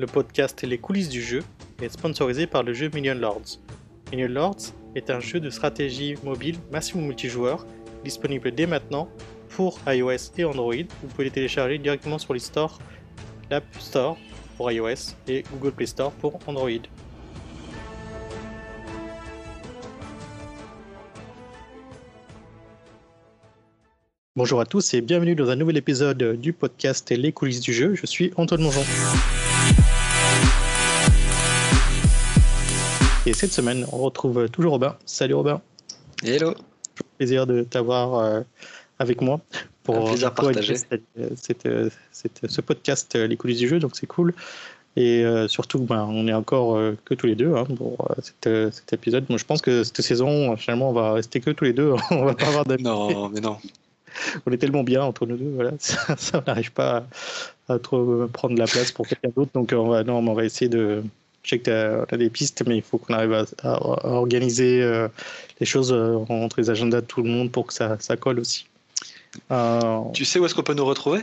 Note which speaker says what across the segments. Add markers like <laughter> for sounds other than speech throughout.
Speaker 1: le podcast Les coulisses du jeu, est sponsorisé par le jeu Million Lords. Million Lords est un jeu de stratégie mobile massivement multijoueur, disponible dès maintenant pour iOS et Android. Vous pouvez les télécharger directement sur les stores, l'App Store pour iOS et Google Play Store pour Android. Bonjour à tous et bienvenue dans un nouvel épisode du podcast Les coulisses du jeu. Je suis Antoine Mongeon. Et cette semaine, on retrouve toujours Robin. Salut Robin.
Speaker 2: Hello.
Speaker 1: Plaisir de t'avoir euh, avec moi
Speaker 2: pour Un plaisir partager
Speaker 1: cette, euh, ce podcast Les coulisses du jeu, donc c'est cool. Et euh, surtout, ben, on est encore que tous les deux hein, pour cet, épisode. Moi, je pense que cette saison, finalement, on va rester que tous les deux. <laughs> on va pas avoir d'amis.
Speaker 2: Non, mais non.
Speaker 1: on est tellement bien entre nous deux, voilà, <laughs> ça, ça n'arrive pas à, trop prendre la place pour quelqu'un d'autre. Donc on va, non, on va essayer de. Je sais que tu as, des pistes, mais il faut qu'on arrive à, organiser euh, les choses euh, entre les agendas de tout le monde pour que ça, ça colle aussi.
Speaker 2: Euh, tu sais où est-ce qu'on peut nous retrouver?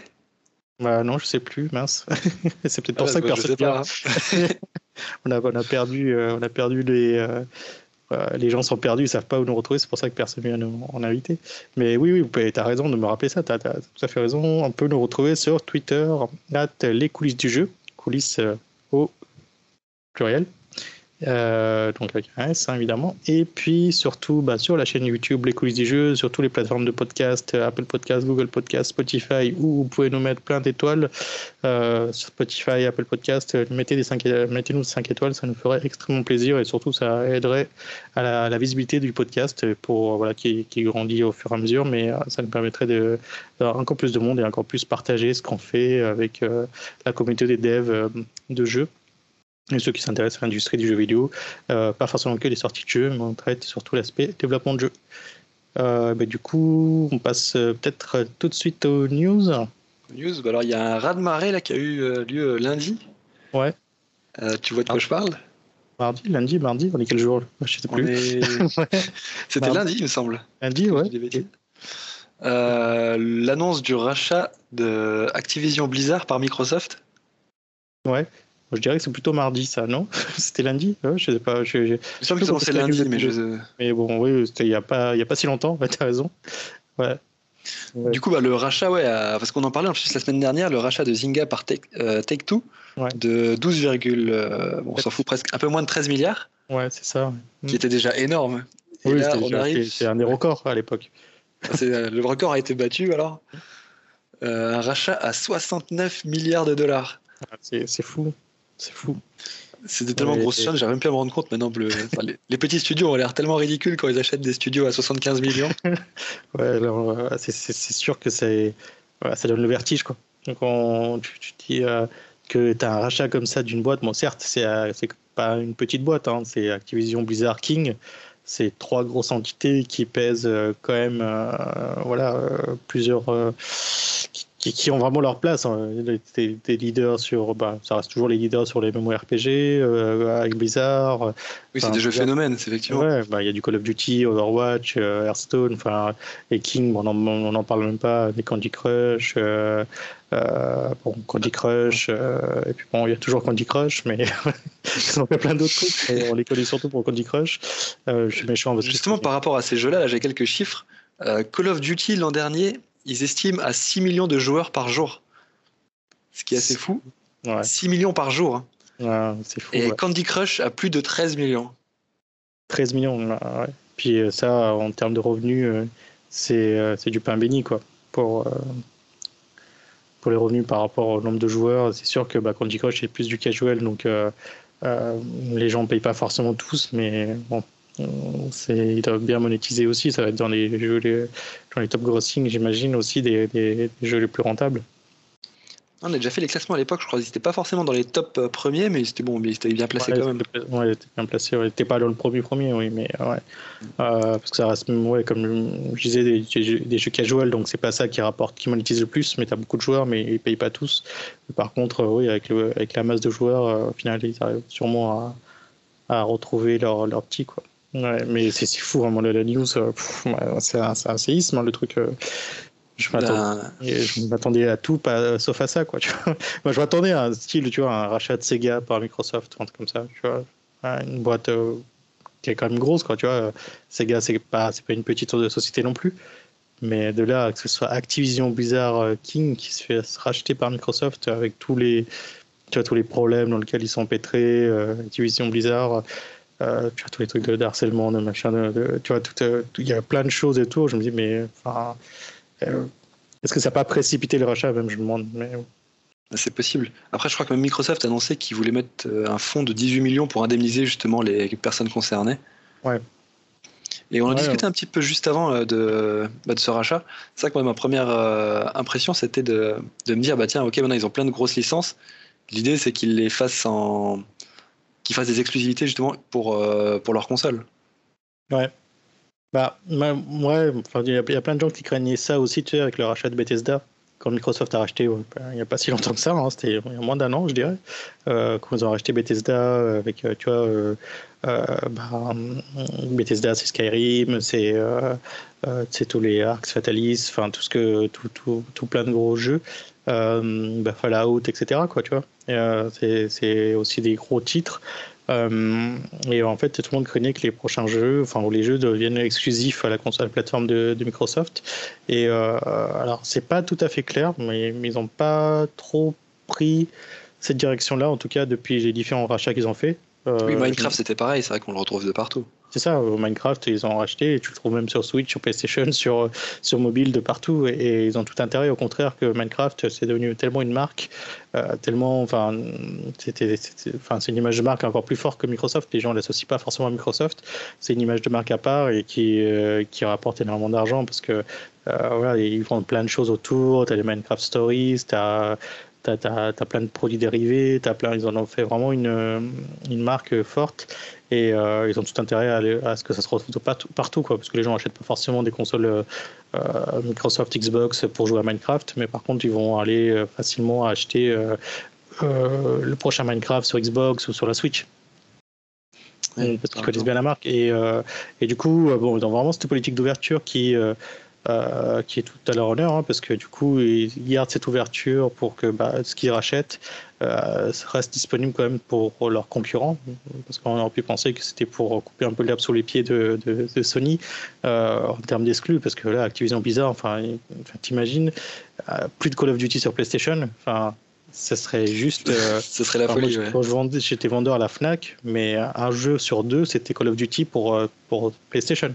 Speaker 1: Bah non, je sais plus, mince. <laughs> c'est peut-être pour ah, ça que bah, personne ne hein. <laughs> on, a, on a perdu, on a perdu les, les gens sont perdus, ils savent pas où nous retrouver, c'est pour ça que personne ne vient nous en inviter. Mais oui, oui, tu as raison de me rappeler ça, tu as, tout à fait raison. On peut nous retrouver sur Twitter, les coulisses du jeu, coulisses euh, au pluriel. Euh, donc avec un S, hein, évidemment. Et puis surtout bah, sur la chaîne YouTube Les coulisses du jeu, sur toutes les plateformes de podcast, euh, Apple Podcast, Google Podcast, Spotify, où vous pouvez nous mettre plein d'étoiles. Euh, sur Spotify, Apple Podcast, mettez des 5, mettez-nous 5 étoiles, ça nous ferait extrêmement plaisir et surtout ça aiderait à la, visibilité du podcast pour voilà qui, grandit au fur et à mesure, mais ça nous permettrait de, d'avoir encore plus de monde et encore plus partager ce qu'on fait avec la communauté des devs de jeux et ceux qui s'intéressent à l'industrie du jeu vidéo, euh, pas forcément que les sorties de jeux, mais on traite surtout l'aspect développement de jeu. Euh, bah, du coup, on passe euh, peut-être tout de suite aux news.
Speaker 2: News, bah alors il y a un raz-de-marée là qui a eu lieu lundi.
Speaker 1: Ouais.
Speaker 2: tu vois de quoi ah. je parle?
Speaker 1: Mardi, lundi, mardi, on est quel jour Je sais plus. <laughs>
Speaker 2: C'était lundi, il me semble.
Speaker 1: Lundi, ouais.
Speaker 2: L'annonce du rachat de Activision Blizzard par Microsoft.
Speaker 1: Ouais je dirais que c'est plutôt mardi, ça, non? <laughs> C'était lundi? Je sais pas. Je,
Speaker 2: je, je que c'est lundi, mais je.
Speaker 1: Mais bon, oui, il n'y a, pas, a pas si longtemps, <laughs> tu as raison. Ouais.
Speaker 2: Du coup, bah, le rachat, ouais, parce qu'on en parlait en plus la semaine dernière, le rachat de Zynga par euh, Take-Two de 12, euh, bon, on s'en fout presque, un peu moins de 13 milliards.
Speaker 1: Ouais, c'est ça.
Speaker 2: Qui était déjà énorme.
Speaker 1: oui, c'est un des records à l'époque.
Speaker 2: Euh, le record a été battu alors. un rachat à 69 milliards de dollars.
Speaker 1: Ah, c'est fou. C'est fou.
Speaker 2: C'est de tellement grosse chaîne, j'arrive même plus à me rendre compte maintenant. <laughs> les, petits studios ont l'air tellement ridicules quand ils achètent des studios à 75 millions. <laughs>
Speaker 1: ouais, alors c'est sûr que ça donne le vertige. Quoi. Donc on, tu, dis euh, que tu as un rachat comme ça d'une boîte, bon certes, c'est euh, pas une petite boîte, hein, c'est Activision Blizzard King. C'est trois grosses entités qui pèsent euh, quand même voilà, plusieurs qui, ont vraiment leur place. Hein. Des, leaders sur, bah, ça reste toujours les leaders sur les MMORPG euh, avec Blizzard.
Speaker 2: Oui, c'est des jeux phénomènes, effectivement.
Speaker 1: Ouais, bah, il y a du Call of Duty, Overwatch, euh, Hearthstone, enfin, et King, on n'en parle même pas, des Candy Crush. Euh, bon, Candy Crush, et puis bon, il y a toujours Candy Crush, mais <laughs> ils ont fait plein d'autres trucs. On les connaît surtout pour Candy Crush. je suis méchant.
Speaker 2: Justement, par rapport à ces jeux-là, -là, j'ai quelques chiffres. Call of Duty l'an dernier, ils estiment à 6 millions de joueurs par jour. Ce qui est assez fou. 6 millions par jour.
Speaker 1: Hein. c'est fou,
Speaker 2: Et Candy Crush a plus de 13 millions.
Speaker 1: 13 millions, ouais. Puis euh, ça, en termes de revenus, euh, euh, c'est du pain béni, quoi. Pour, pour les revenus par rapport au nombre de joueurs, c'est sûr que bah, Candy Crush est plus du casual, donc les gens ne payent pas forcément tous, mais bon, ils doivent bien monétiser aussi. Ça va être dans les jeux, les, dans les top grossing, j'imagine, aussi des, des, jeux les plus rentables.
Speaker 2: On a déjà fait les classements à l'époque, je crois qu'ils n'étaient pas forcément dans les top euh, premiers, mais c'était bon, mais ils bien placés quand même.
Speaker 1: Ouais, ils étaient bien placés, ouais. Ils pas dans le premier premier, oui, mais ouais. Euh, parce que ça reste, ouais, comme je disais, des, des jeux casual, donc c'est pas ça qui rapporte, qui monétise le plus, mais tu as beaucoup de joueurs, mais ils payent pas tous. Par contre, oui, avec, le, avec la masse de joueurs, euh, au final, ils arrivent sûrement à, à retrouver leur, leur petit, quoi. Ouais, mais c'est fou, vraiment, la, news, euh, c'est un, séisme, hein, le truc. Euh. Je m'attendais à tout, pas, sauf à ça, quoi. Tu vois. <laughs> Moi, je m'attendais à un style, tu vois, un rachat de Sega par Microsoft, un truc comme ça, tu vois. Une boîte euh, qui est quand même grosse, quoi, tu vois. Sega, c'est pas, pas une petite société non plus. Mais de là, que ce soit Activision Blizzard euh, King qui se fait racheter par Microsoft avec tous les, tu vois, tous les problèmes dans lesquels ils sont pétrés, euh, Activision Blizzard, euh, tu vois, tous les trucs de, harcèlement, de machin, de, tu vois, il y a plein de choses et tout. Je me dis, mais enfin, est-ce que ça n'a pas précipité le rachat même, je me demande. Mais...
Speaker 2: C'est possible. Après, je crois que même Microsoft a annoncé qu'il voulait mettre un fonds de 18 millions pour indemniser justement les personnes concernées.
Speaker 1: Ouais.
Speaker 2: Et on en discutait un petit peu juste avant euh, de, bah, de ce rachat. C'est vrai que moi, ma première euh, impression, c'était de, de, me dire, bah tiens, ok, maintenant ils ont plein de grosses licences. L'idée, c'est qu'ils les fassent en, qu'ils fassent des exclusivités justement pour euh, pour leur console.
Speaker 1: Ouais. Bah, ouais, il y, a plein de gens qui craignaient ça aussi, tu sais, avec le rachat de Bethesda Microsoft a racheté, bah, il n'y a pas si longtemps que ça, hein, c'était moins d'un an, je dirais, euh, quand ils ont racheté Bethesda avec, tu vois, euh, euh, bah, Bethesda, c'est Skyrim, c'est euh, euh, tous les Arcs Fatalis, enfin tout tout, tout, tout, plein de gros jeux, bah, Fallout, etc. Quoi, tu vois. c'est aussi des gros titres. Et en fait, tout le monde craignait que les prochains jeux, enfin, ou les jeux deviennent exclusifs à la console plateforme de, Microsoft. Et euh, alors, c'est pas tout à fait clair, mais, mais ils n'ont pas trop pris cette direction-là, en tout cas depuis les différents rachats qu'ils ont fait.
Speaker 2: Euh, oui, Minecraft c'était pareil, c'est vrai qu'on le retrouve de partout.
Speaker 1: C'est ça, Minecraft, ils ont racheté et tu le trouves même sur Switch, sur PlayStation, sur, sur mobile, de partout. Et, ils ont tout intérêt, au contraire, que Minecraft, c'est devenu tellement une marque, euh, tellement. Enfin, c'était, enfin, c'est une image de marque encore plus forte que Microsoft. Les gens ne l'associent pas forcément à Microsoft. C'est une image de marque à part et qui, euh, qui rapporte énormément d'argent parce que voilà, ils vendent plein de choses autour. Tu as les Minecraft Stories, tu as tu as, plein de produits dérivés, as plein, ils en ont fait vraiment une, une marque forte et euh, ils ont tout intérêt à, à, ce que ça se retrouve partout, partout, quoi, parce que les gens n'achètent pas forcément des consoles euh, Microsoft Xbox pour jouer à Minecraft, mais par contre ils vont aller euh, facilement acheter le prochain Minecraft sur Xbox ou sur la Switch. parce qu'ils connaissent bien la marque. Et, et du coup, bon, ils ont vraiment cette politique d'ouverture qui euh, qui est tout à leur honneur, hein, parce que du coup, ils gardent cette ouverture pour que bah, ce qu'ils rachètent euh, reste disponible quand même pour leurs concurrents, parce qu'on aurait pu penser que c'était pour couper un peu l'herbe sous les pieds de, de, Sony euh, en termes d'exclus, parce que là, Activision Blizzard, enfin, t'imagines, plus de Call of Duty sur PlayStation, enfin, ce serait juste. <laughs>
Speaker 2: ce serait la folie.
Speaker 1: j'étais vendeur à la Fnac, mais un jeu sur deux, c'était Call of Duty pour, pour PlayStation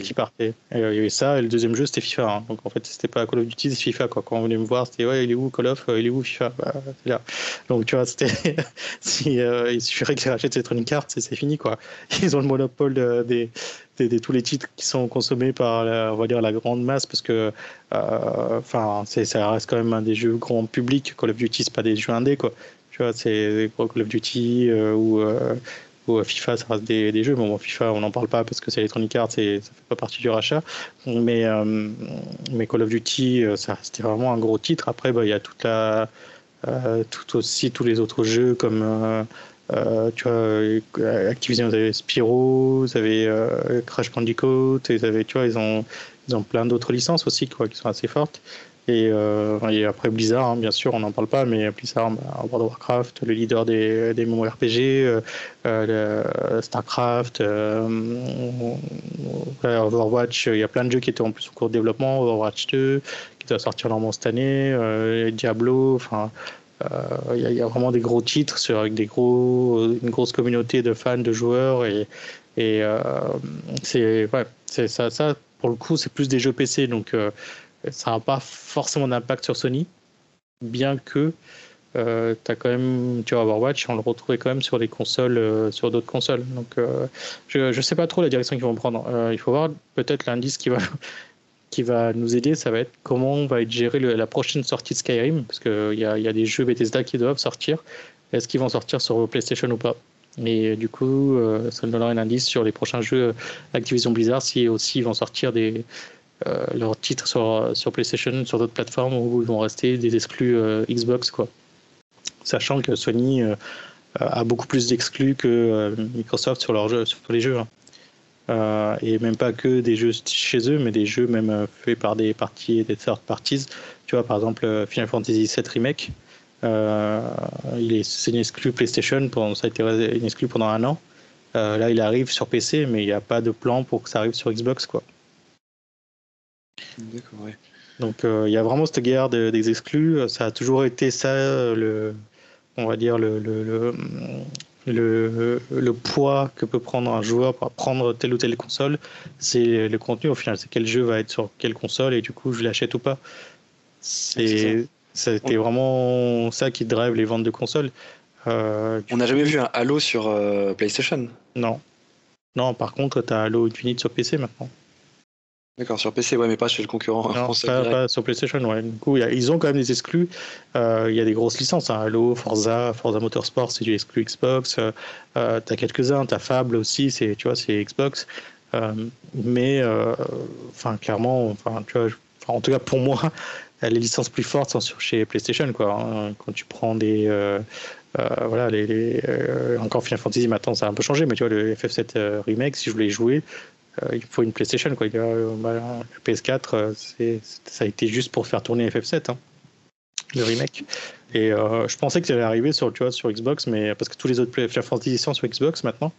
Speaker 1: qui partait. Euh, il y avait ça, et le deuxième jeu c'était FIFA. Hein. Donc en fait, c'était pas Call of Duty, c'est FIFA. Quoi. Quand on venait me voir, c'était ouais, il est où Call of euh, Il est où FIFA? Bah, C'est là. Donc tu vois, c'était. <laughs> si, euh, il suffirait qu'ils rachètent Electronic Arts et c'est fini. quoi. <laughs> Ils ont le monopole des, des, tous les titres qui sont consommés par la, on va dire, la grande masse parce que enfin ça reste quand même un des jeux grand public. Call of Duty, c'est pas des jeux indés. Quoi. Tu vois, c'est Call of Duty ou FIFA, ça reste des, jeux. Bon, FIFA, on n'en parle pas parce que c'est Electronic Arts et ça fait pas partie du rachat. Mais, euh, Call of Duty, euh, c'était vraiment un gros titre. Après, bah, il y a euh, tout aussi tous les autres jeux comme Activision, vous avez Spyro, vous avez Crash Bandicoot, et vous ils ont, ils ont plein d'autres licences aussi quoi, qui sont assez fortes. Et, euh, et, après Blizzard, hein, bien sûr, on n'en parle pas, mais Blizzard, bah, World of Warcraft, le leader des, des RPG, euh, euh Starcraft, euh, Overwatch, il y a plein de jeux qui étaient en plus en cours de développement, Overwatch 2, qui doit sortir normalement cette année, Diablo, enfin. Il y, a vraiment des gros titres avec des gros, une grosse communauté de fans, de joueurs et, et c'est ouais, ça, ça pour le coup c'est plus des jeux PC donc ça n'a pas forcément d'impact sur Sony, bien que euh, as quand même, tu vois, Overwatch, on le retrouvait quand même sur des consoles, euh, sur d'autres consoles. Donc, euh, je ne sais pas trop la direction qu'ils vont prendre. il faut voir peut-être l'indice qui va, <laughs> qui va nous aider, ça va être comment on va être géré la prochaine sortie de Skyrim, parce qu'il y a, y a des jeux Bethesda qui doivent sortir. Est-ce qu'ils vont sortir sur PlayStation ou pas? Et du coup, ça nous donnera un indice sur les prochains jeux Activision Blizzard, si aussi ils vont sortir des, euh, leurs titres sur, sur PlayStation, sur d'autres plateformes où ils vont rester des exclus euh, Xbox, quoi. Sachant que Sony euh, a beaucoup plus d'exclus que Microsoft sur leurs jeux, sur les jeux. Hein. et même pas que des jeux chez eux, mais des jeux même faits par des parties, des third parties. Tu vois, par exemple, Final Fantasy VII Remake, il est, c'est une exclu PlayStation, pour, ça a été une exclu pendant un an. là, il arrive sur PC, mais il n'y a pas de plan pour que ça arrive sur Xbox, quoi.
Speaker 2: D'accord, ouais.
Speaker 1: Donc euh, il y a vraiment cette guerre des exclus. Ça a toujours été ça, le, on va dire, le, le, le, le, poids que peut prendre un joueur pour prendre telle ou telle console. C'est le contenu au final. C'est quel jeu va être sur quelle console et du coup je l'achète ou pas. C'est c'était vraiment ça qui drive les ventes de consoles.
Speaker 2: Euh, on n'a jamais vu un Halo sur euh, PlayStation?
Speaker 1: Non. Non, par contre, tu as Halo Infinite sur PC maintenant.
Speaker 2: D'accord, sur PC, ouais, mais pas chez le concurrent.
Speaker 1: Non, pas, sur PlayStation, ouais. Du coup, ils ont quand même des exclus. Euh, il y a des grosses licences. Hein. Halo, Forza, Forza Motorsport, c'est du exclu Xbox. Euh, euh t'as quelques-uns. T'as Fable aussi, c'est, tu vois, c'est Xbox. Euh, mais, enfin, clairement, enfin, tu vois, en tout cas pour moi, <laughs> les licences plus fortes sont sur chez PlayStation, quoi. Hein. Quand tu prends des voilà, les, encore Final Fantasy maintenant ça a un peu changé, mais tu vois le FF7 remake, si je voulais jouer, il faut une PlayStation. Quoi. Euh, bah, le PS4, euh, ça a été juste pour faire tourner FF7, hein, le remake. Et je pensais que ça allait arriver sur, tu vois, sur Xbox, mais parce que tous les autres Final Fantasy sont sur Xbox maintenant.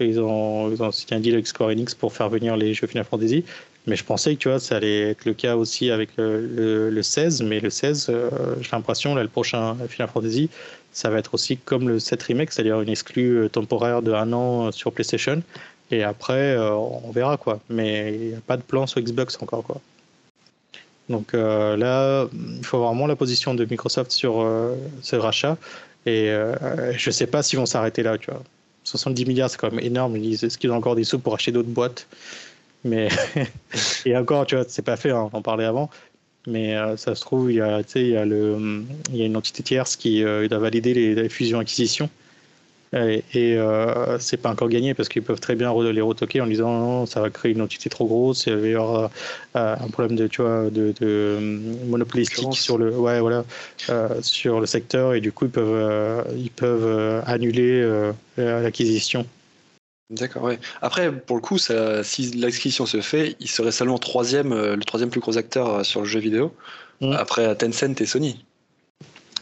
Speaker 1: ils ont, ils ont signé un deal avec Square Enix pour faire venir les jeux Final Fantasy. Mais je pensais que tu vois, ça allait être le cas aussi avec le, le, 16. Mais le 16, j'ai l'impression, là, le prochain Final Fantasy, ça va être aussi comme le 7 Remake, c'est-à-dire une exclue temporaire de un an sur PlayStation. Et après, euh, on verra quoi. Mais il n'y a pas de plan sur Xbox encore quoi. Donc euh, là, il faut vraiment la position de Microsoft sur euh, ce rachat. Et je ne sais pas s'ils vont s'arrêter là, tu vois. 70 milliards, c'est quand même énorme. Est-ce qu'ils ont encore des sous pour acheter d'autres boîtes Mais <laughs> et encore, tu vois, c'est pas fait. Hein, on en parlait avant. Mais ça se trouve, il y a, une entité tierce qui doit valider les fusions-acquisitions. Et, euh, c'est pas encore gagné parce qu'ils peuvent très bien les retoquer en disant non, ça va créer une entité trop grosse, il va y avoir euh, un problème de, tu vois, de, de euh, monopolistique sur le, ouais, voilà, euh, sur le secteur et du coup ils peuvent, ils peuvent annuler l'acquisition.
Speaker 2: D'accord, ouais. Après, pour le coup, ça, si l'acquisition se fait, il serait seulement troisième, le troisième plus gros acteur sur le jeu vidéo, mmh. après Tencent et Sony.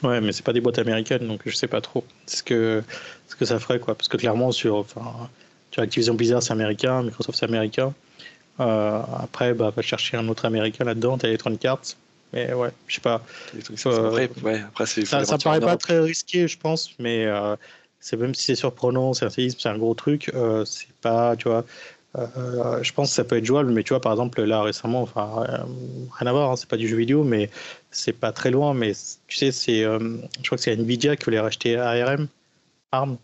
Speaker 1: Ouais, mais c'est pas des boîtes américaines, donc je sais pas trop ce que, ce que ça ferait, quoi. Parce que clairement, sur, enfin, sur Activision Blizzard, c'est américain, Microsoft, c'est américain. Euh, après, bah, va chercher un autre américain là-dedans, t'as Electronic Arts. Mais ouais, je sais pas.
Speaker 2: Euh, ouais, après
Speaker 1: ça, ça paraît pas très risqué, je pense, mais euh, c'est même si c'est surprenant, c'est un c'est un gros truc, c'est pas, tu vois. Euh, je pense que ça peut être jouable, mais tu vois, par exemple, là récemment, enfin, rien à voir, hein, c'est pas du jeu vidéo, mais c'est pas très loin. Mais tu sais, c'est, euh, je crois que c'est Nvidia qui voulait racheter ARM, ARM.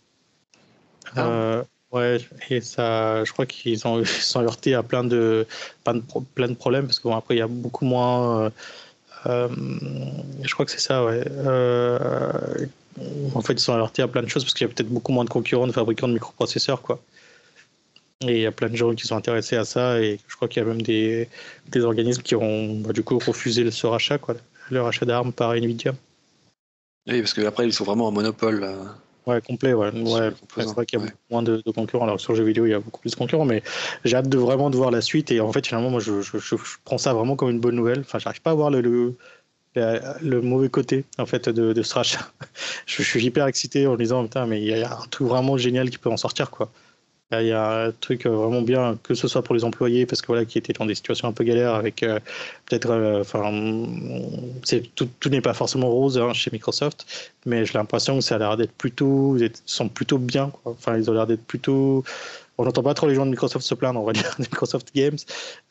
Speaker 1: Ah. Euh, ouais, et ça, je crois qu'ils ont, <laughs> ils sont heurtés à plein de, plein de, plein de problèmes parce qu'après, il y a beaucoup moins. je crois que c'est ça, ouais. en fait, ils sont heurtés à plein de choses parce qu'il y a peut-être beaucoup moins de concurrents de fabricants de microprocesseurs, quoi. Et il y a plein de gens qui sont intéressés à ça et je crois qu'il y a même des, des organismes qui ont bah, du coup refusé ce rachat, quoi, le rachat d'armes par Nvidia.
Speaker 2: Oui, parce qu'après ils sont vraiment un monopole.
Speaker 1: Ouais, complet, ouais. ouais c'est vrai qu'il y a beaucoup moins de, concurrents. Alors sur le jeu vidéo, il y a beaucoup plus de concurrents, mais j'ai hâte de vraiment de voir la suite. Et en fait, finalement, moi, je, je, je prends ça vraiment comme une bonne nouvelle. Enfin, j'arrive pas à voir le, le, le, mauvais côté en fait de, de ce rachat. <laughs> je, suis hyper excité en me disant, putain, mais il y a un truc vraiment génial qui peut en sortir, quoi. Il y a un truc euh, vraiment bien, que ce soit pour les employés, parce que voilà, qui étaient dans des situations un peu galères avec euh, peut-être, euh, enfin, tout, tout n'est pas forcément rose hein, chez Microsoft, mais j'ai l'impression que ça a l'air d'être plutôt, ils sont plutôt bien. Enfin, ils ont l'air d'être plutôt. On n'entend pas trop les gens de Microsoft se plaindre, on va dire, <laughs> de Microsoft Games.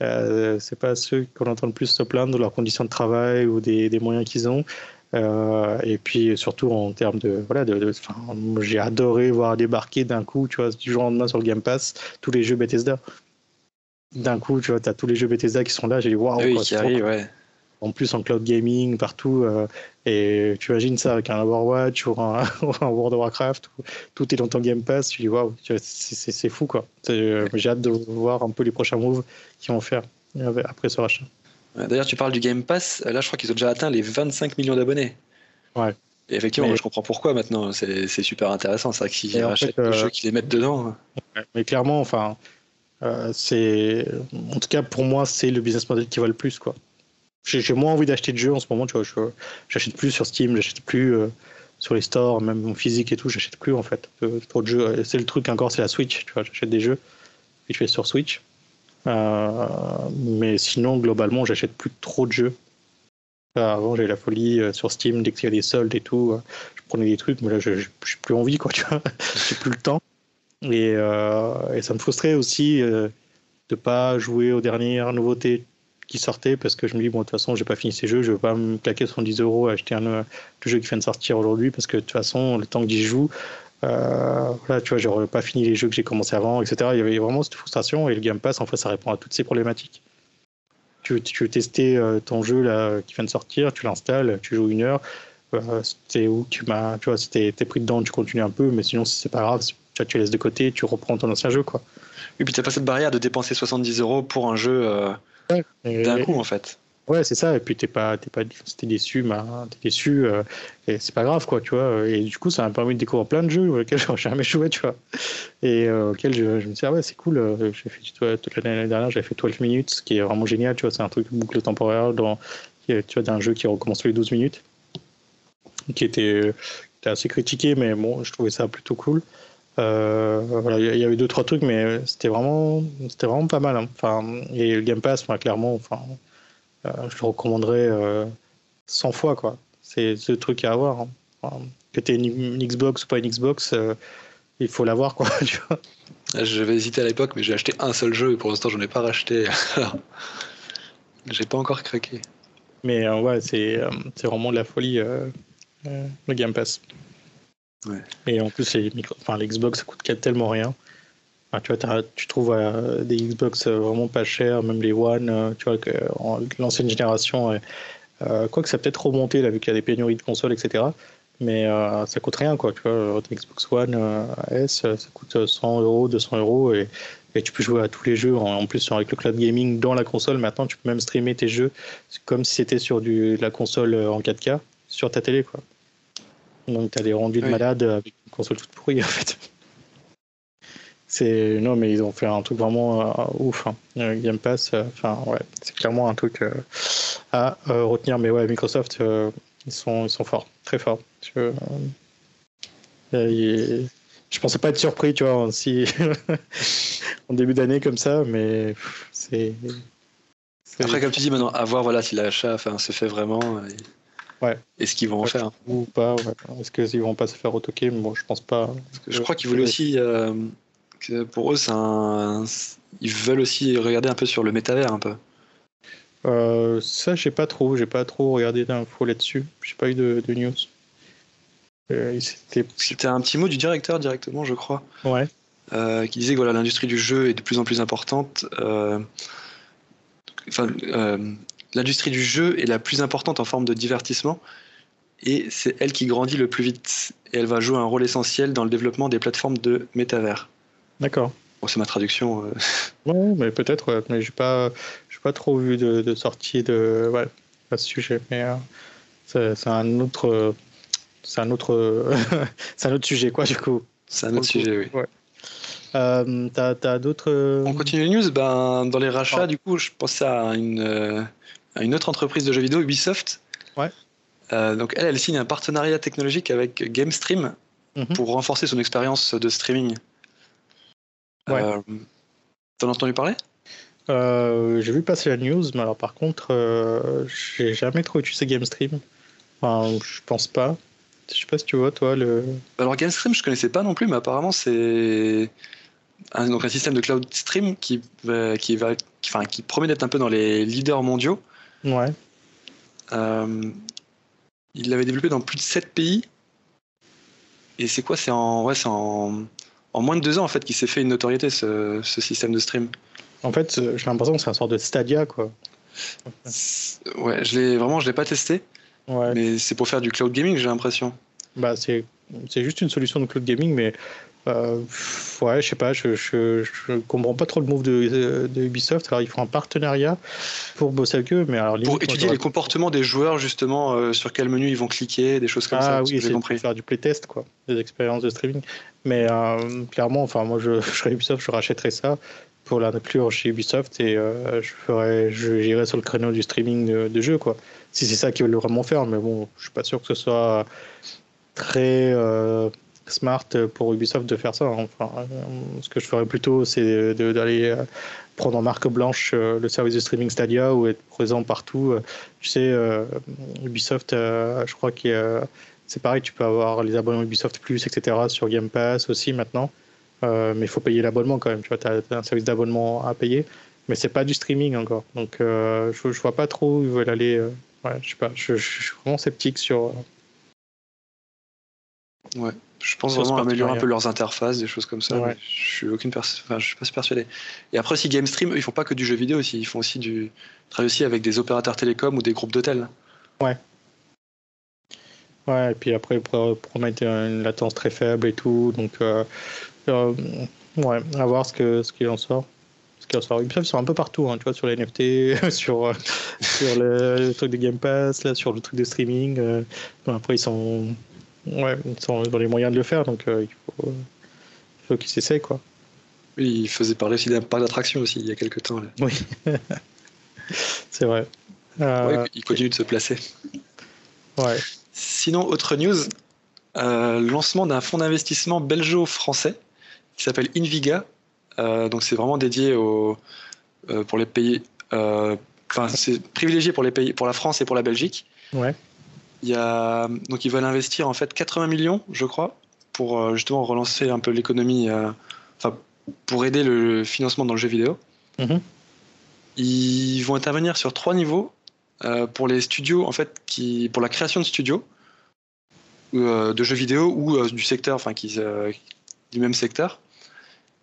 Speaker 1: Euh, c'est pas ceux qu'on entend le plus se plaindre de leurs conditions de travail ou des, des moyens qu'ils ont. Euh, et puis surtout en termes de voilà, de, j'ai adoré voir débarquer d'un coup, tu vois, du jour au lendemain sur le Game Pass, tous les jeux Bethesda. D'un coup, tu vois, as tous les jeux Bethesda qui sont là, j'ai dit waouh,
Speaker 2: oui, qui arrivent, ouais.
Speaker 1: En plus en cloud gaming partout, euh, et tu imagines ça avec un Overwatch ou un, <laughs> World of Warcraft, tout est dans ton Game Pass, tu dis waouh, c'est fou quoi. Euh, j'ai hâte de voir un peu les prochains moves qu'ils vont faire après ce rachat.
Speaker 2: D'ailleurs, tu parles du Game Pass. Là, je crois qu'ils ont déjà atteint les 25 millions d'abonnés.
Speaker 1: Ouais.
Speaker 2: Et effectivement, je comprends pourquoi maintenant. C'est super intéressant. C'est vrai qu'ils rachètent les jeux, qu'ils les mettent dedans.
Speaker 1: Mais clairement, enfin, c'est, en tout cas pour moi, c'est le business model qui va le plus quoi. J'ai moins envie d'acheter de jeux en ce moment, tu vois. J'achète plus sur Steam, j'achète plus sur les stores, même en physique et tout, j'achète plus en fait. trop de jeux. C'est le truc encore, c'est la Switch, tu vois. J'achète des jeux et je fais sur Switch. Euh, mais sinon, globalement, j'achète plus trop de jeux. Avant, j'avais la folie euh, sur Steam, dès qu'il y a des soldes et tout, euh, je prenais des trucs, mais là, je n'ai plus envie, quoi, tu vois. <laughs> j'ai plus le temps. Et, et, ça me frustrait aussi de ne pas jouer aux dernières nouveautés qui sortaient parce que je me dis, bon, de toute façon, j'ai pas fini ces jeux, je vais pas me claquer 70 euros à acheter un, jeu qui vient de sortir aujourd'hui parce que de toute façon, le temps que j'y joue, euh, voilà, tu vois, j'aurais pas fini les jeux que j'ai commencé avant, etc. Il y avait vraiment cette frustration et le Game Pass, en fait, ça répond à toutes ces problématiques. Tu, tu veux tester euh, ton jeu là, qui vient de sortir, tu l'installes, tu joues une heure. Euh, c'était où tu m'as, tu vois, si t'es pris dedans, tu continues un peu, mais sinon, si c'est pas grave, tu, tu laisses de côté, tu reprends ton ancien jeu, quoi.
Speaker 2: Et puis t'as pas cette barrière de dépenser 70 euros pour un jeu d'un coup, en fait.
Speaker 1: Ouais, c'est ça. Et puis t'es pas, t'es pas, t'es déçu, t'es déçu. Euh, et c'est pas grave, quoi, tu vois. Et du coup, ça m'a permis de découvrir plein de jeux auxquels <laughs> j'aurais jamais joué, tu vois. Et euh, auxquels je, me suis dit, ah ouais, c'est cool. Euh, j'ai fait tu vois, toute l'année dernière, j'ai fait 12 minutes, ce qui est vraiment génial, tu vois. C'est un truc boucle temporaire dans, tu vois, d'un jeu qui recommence les 12 minutes, qui était, assez critiqué, mais bon, je trouvais ça plutôt cool. Voilà, il y avait deux trois trucs, mais c'était vraiment, c'était vraiment pas mal. Hein. Enfin, et le Game Pass, enfin, clairement, enfin je le recommanderais 100 euh, fois. quoi. C'est ce truc à avoir. Hein. que tu aies une, Xbox ou pas une Xbox, euh, il faut l'avoir. quoi. <laughs>
Speaker 2: J'avais hésité à l'époque, mais j'ai acheté un seul jeu et pour l'instant, je n'en ai pas racheté. <laughs> j'ai pas encore craqué.
Speaker 1: Mais ouais, c'est vraiment de la folie, le Game Pass. Ouais. Et en plus, les, enfin, l'Xbox, ça coûte tellement rien tu vois, tu trouves euh, des Xbox euh, vraiment pas chers, même les One, euh, tu vois, l'ancienne génération, quoi que ça peut-être remonté là, vu qu'il y a des pénuries de consoles, etc. Mais ça coûte rien, quoi. Tu vois, Xbox One S, ça coûte 100 euros, 200 euros et, et, tu peux jouer à tous les jeux. En, plus, avec le cloud gaming dans la console, maintenant, tu peux même streamer tes jeux comme si c'était sur du, la console en 4K sur ta télé, quoi. Donc, tu as des rendus de malade avec une console toute pourrie, en fait. C'est non, mais ils ont fait un truc vraiment euh, ouf. Hein. Game Pass, euh, enfin ouais, c'est clairement un truc euh, à retenir. Mais ouais, Microsoft, ils sont ils sont forts, très forts. Je, je pensais pas être surpris, tu vois, si <laughs> en début d'année comme ça, mais c'est.
Speaker 2: Après, comme tu dis maintenant, à voir voilà si l'achat, enfin, se fait vraiment. Et...
Speaker 1: Ouais.
Speaker 2: Est-ce qu'ils vont en faire
Speaker 1: Ou pas Est-ce qu'ils vont pas se faire retoquer Bon, je pense pas.
Speaker 2: je crois qu'ils voulaient aussi pour eux, un... ils veulent aussi regarder un peu sur le métavers un peu.
Speaker 1: Euh, ça, j'ai pas trop, j'ai pas trop regardé d'infos là-dessus. J'ai pas eu de, news.
Speaker 2: Euh, C'était un petit mot du directeur directement, je crois.
Speaker 1: Ouais.
Speaker 2: Euh, qui disait que voilà, l'industrie du jeu est de plus en plus importante. Enfin, l'industrie du jeu est la plus importante en forme de divertissement et c'est elle qui grandit le plus vite. Et elle va jouer un rôle essentiel dans le développement des plateformes de métavers.
Speaker 1: D'accord.
Speaker 2: Bon, c'est ma traduction. Euh. <laughs>
Speaker 1: Ouais, mais peut-être, mais j'ai pas, pas trop vu de, de sortie de, ouais, à ce sujet. Mais euh, c'est un autre, c'est un autre, <laughs> c'est un autre sujet, quoi, du coup.
Speaker 2: C'est un autre sujet, oui.
Speaker 1: Ouais. Euh, t'as, as, d'autres.
Speaker 2: On continue les news. Ben, dans les rachats, ah. du coup, je pensais à une, à une autre entreprise de jeux vidéo, Ubisoft.
Speaker 1: Ouais.
Speaker 2: donc, elle, elle signe un partenariat technologique avec GameStream mhm. pour renforcer son expérience de streaming. Ouais. Euh, t'en as entendu parler?
Speaker 1: Euh, J'ai vu passer la news, mais alors par contre, euh, j'ai jamais trop utilisé GameStream. Enfin, je pense pas. Je sais pas si tu vois, toi, le.
Speaker 2: Alors, GameStream, je connaissais pas non plus, mais apparemment, c'est un, donc un système de cloud stream qui, qui, va, qui, enfin, qui promet d'être un peu dans les leaders mondiaux.
Speaker 1: Ouais.
Speaker 2: il l'avait développé dans plus de 7 pays. Et c'est quoi? C'est en, ouais, en, en moins de deux ans en fait qu'il s'est fait une notoriété ce, système de stream.
Speaker 1: En fait, euh, j'ai l'impression que c'est un sort de Stadia quoi.
Speaker 2: Ouais, je l'ai vraiment, je l'ai pas testé. Ouais. Mais c'est pour faire du cloud gaming, j'ai l'impression.
Speaker 1: Bah c'est c'est juste une solution de cloud gaming, mais euh, ouais, je sais pas, je, je, comprends pas trop le move de, de, Ubisoft. Alors, ils font un partenariat pour bosser avec eux, mais alors
Speaker 2: pour étudier les comportements des joueurs justement, euh, sur quel menu ils vont cliquer, des choses comme
Speaker 1: ah,
Speaker 2: ça.
Speaker 1: Ah oui, c'est compris. Faire du playtest, quoi, des expériences de streaming. Mais euh, clairement, enfin, moi, je, <laughs> je serais Ubisoft, je rachèterais ça pour l'inclure chez Ubisoft et je ferai, j'irai sur le créneau du streaming de, de jeux quoi. Si c'est ça qu'ils veulent vraiment faire, mais bon, je suis pas sûr que ce soit très smart pour Ubisoft de faire ça. Hein. Enfin, ce que je ferais plutôt, c'est d'aller prendre en marque blanche le service de streaming Stadia ou être présent partout. Tu sais, Ubisoft, je crois que c'est pareil, tu peux avoir les abonnements Ubisoft Plus, etc. sur Game Pass aussi maintenant. Euh, mais il faut payer l'abonnement quand même. Tu vois, tu as, un service d'abonnement à payer, mais c'est pas du streaming encore. Donc, euh, je, je vois pas trop où ils veulent aller. Euh, ouais, je. Je, suis vraiment sceptique sur.
Speaker 2: Ouais, je pense vraiment améliorer un peu leurs interfaces, des choses comme ça. Je suis aucune enfin, je suis pas persuadé. Et après, si GameStream, eux, ils font pas que du jeu vidéo aussi. Ils font aussi du. Ils travaillent aussi avec des opérateurs télécoms ou des groupes d'hôtels.
Speaker 1: Ouais. Ouais, et puis après, ils promettent une latence très faible et tout. Donc, euh, ouais, à voir ce qu'il ce en sort. Ce qui en sort. Ubisoft sont un peu partout, hein, tu vois, sur les NFT, <laughs> sur, euh, sur le, truc de Game Pass, là, sur le truc de streaming. Euh. après, ils sont, ouais, ils sont dans les moyens de le faire, donc il faut, faut qu'ils s'essayent, quoi.
Speaker 2: Oui, il faisait parler aussi d'un parc d'attraction aussi, il y a quelques temps. Là.
Speaker 1: Oui, <laughs> c'est vrai.
Speaker 2: il continue de se placer.
Speaker 1: Ouais.
Speaker 2: Sinon, autre news, lancement d'un fonds d'investissement belgeo-français qui s'appelle Inviga. Euh, donc c'est vraiment dédié au, euh, pour les pays. Euh, enfin, c'est privilégié pour les pays, pour la France et pour la Belgique.
Speaker 1: Ouais.
Speaker 2: Il y a, donc ils veulent investir en fait 80 millions, je crois, pour justement relancer un peu l'économie, enfin pour aider le financement dans le jeu vidéo.
Speaker 1: Mm-hmm.
Speaker 2: Ils vont intervenir sur trois niveaux pour les studios en fait qui pour la création de studios de jeux vidéo ou du secteur, enfin qui, du même secteur.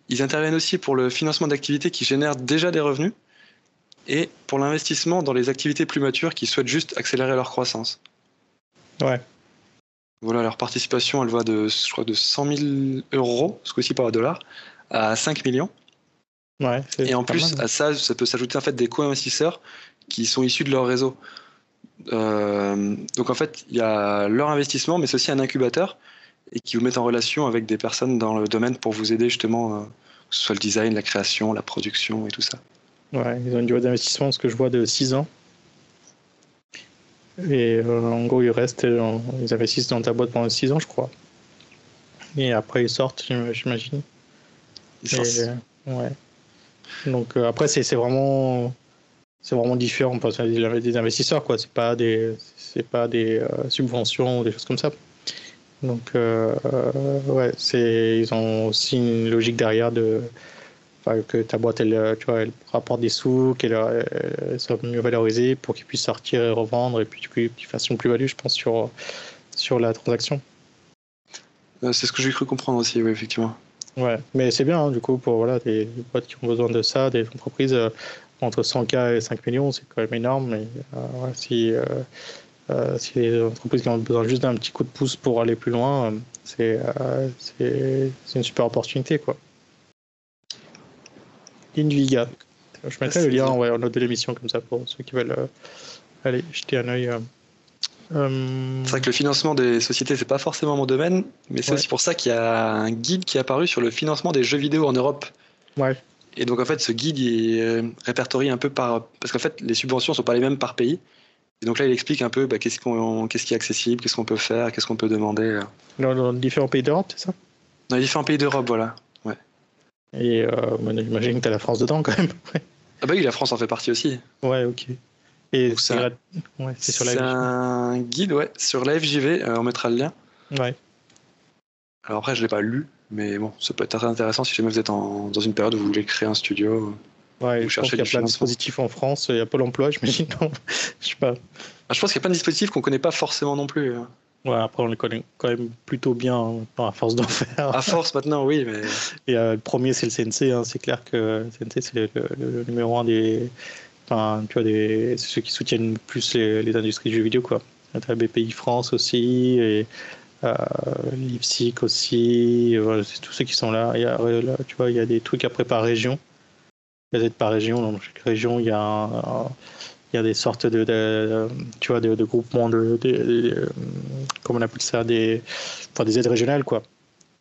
Speaker 2: Ils interviennent aussi pour le financement d'activités qui génèrent déjà des revenus et pour l'investissement dans les activités plus matures qui souhaitent juste accélérer leur croissance.
Speaker 1: Ouais.
Speaker 2: Voilà, leur participation, elle va de, je crois, de 100 000 euros, ce coup-ci par dollar, à 5 millions.
Speaker 1: Ouais,
Speaker 2: et en plus, à ça, ça peut s'ajouter en fait des co-investisseurs qui sont issus de leur réseau. Euh, donc en fait, il y a leur investissement, mais c'est aussi un incubateur et qui vous mettent en relation avec des personnes dans le domaine pour vous aider justement, euh, que ce soit le design, la création, la production et tout ça.
Speaker 1: Ouais, ils ont une durée d'investissement, ce que je vois, de 6 ans. Et euh, en gros, ils restent, euh, ils investissent dans ta boîte pendant 6 ans, je crois. Et après, ils sortent, j'imagine.
Speaker 2: Ils sortent.
Speaker 1: ouais. Donc après, c'est vraiment, c'est vraiment différent parce que des investisseurs, quoi. C'est pas des, c'est pas des subventions ou des choses comme ça. Donc, euh, ouais, c'est, ils ont aussi une logique derrière de que ta boîte, elle, tu vois, elle rapporte des sous, qu'elle soit mieux valorisée pour qu'ils puissent sortir et revendre et puis qu'ils fassent une plus-value, je pense, sur, sur la transaction.
Speaker 2: Euh, c'est ce que j'ai cru comprendre aussi, oui, effectivement.
Speaker 1: Ouais, mais c'est bien, hein, du coup, pour voilà, des boîtes qui ont besoin de ça, des entreprises euh, entre 100K et 5 millions, c'est quand même énorme. Mais ouais, si euh, si les entreprises qui ont besoin juste d'un petit coup de pouce pour aller plus loin, euh, euh, c'est une super opportunité. Quoi. Inviga. Je mettrai le lien en note de l'émission comme ça pour ceux qui veulent aller jeter un œil.
Speaker 2: C'est vrai que le financement des sociétés, c'est pas forcément mon domaine, mais c'est aussi pour ça qu'il y a un guide qui est apparu sur le financement des jeux vidéo en Europe.
Speaker 1: Ouais.
Speaker 2: Et donc en fait, ce guide est répertorié un peu par. Parce qu'en fait, les subventions sont pas les mêmes par pays. Et donc là, il explique un peu bah, qu'est-ce, qu'on, qu'est-ce qui est accessible, qu'est-ce qu'on peut faire, qu'est-ce qu'on peut demander. Euh.
Speaker 1: Dans, les différents pays d'Europe, c'est ça?
Speaker 2: Dans les différents pays d'Europe, voilà. Ouais.
Speaker 1: Et euh, j'imagine que tu as la France dedans quand même. <laughs>
Speaker 2: ah bah oui, la France en fait partie aussi.
Speaker 1: Ouais, ok. Et
Speaker 2: c'est, ouais, c'est sur la un guide, ouais, sur la FJV, euh, on mettra le lien.
Speaker 1: Ouais.
Speaker 2: Alors après, je ne l'ai pas lu, mais bon, ça peut être très intéressant si jamais vous êtes dans une période où vous voulez créer un studio.
Speaker 1: Ouais, je pense qu'il y a plein de dispositifs en France, il y a Pôle emploi, <laughs> j'imagine. je sais pas.
Speaker 2: Ah, je pense qu'il y a plein de dispositifs qu'on connaît pas forcément non plus.
Speaker 1: Ouais, après on les connaît quand même plutôt bien hein, à force d'en faire.
Speaker 2: À force maintenant, oui, mais.
Speaker 1: Et euh, le premier c'est le CNC, hein. c'est clair que le CNC c'est le, numéro un des. Enfin, tu vois, des... c'est ceux qui soutiennent plus les, industries du jeu vidéo, quoi. Tu as BPI France aussi, et euh, Lipsic aussi, c'est tous ceux qui sont là. Il y a, tu vois, il y a des trucs après par région peut-être par région. Dans chaque région, il y a, il y a des sortes de, tu vois, de, groupements de, comment on appelle ça, des, enfin, des aides régionales, quoi,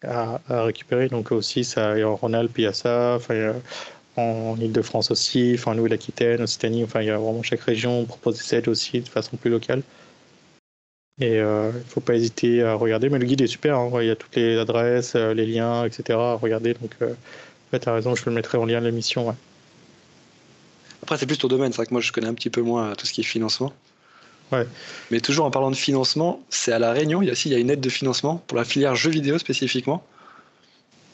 Speaker 1: à, récupérer. Donc aussi, ça, en Rhône-Alpes, il y a ça. Enfin, en Ile-de-France aussi, enfin Nouvelle-Aquitaine, Occitanie, enfin il y a vraiment chaque région propose des aides aussi de façon plus locale. Et il ne faut pas hésiter à regarder. Mais le guide est super, hein. il y a toutes les adresses, les liens, etc. à regarder. Donc, tu as raison, je le mettrai en lien de l'émission.
Speaker 2: Après, c'est plus ton domaine. C'est vrai que moi, je connais un petit peu moins tout ce qui est financement.
Speaker 1: Ouais.
Speaker 2: Mais toujours en parlant de financement, c'est à La Réunion, il y a aussi il y a une aide de financement pour la filière jeux vidéo spécifiquement.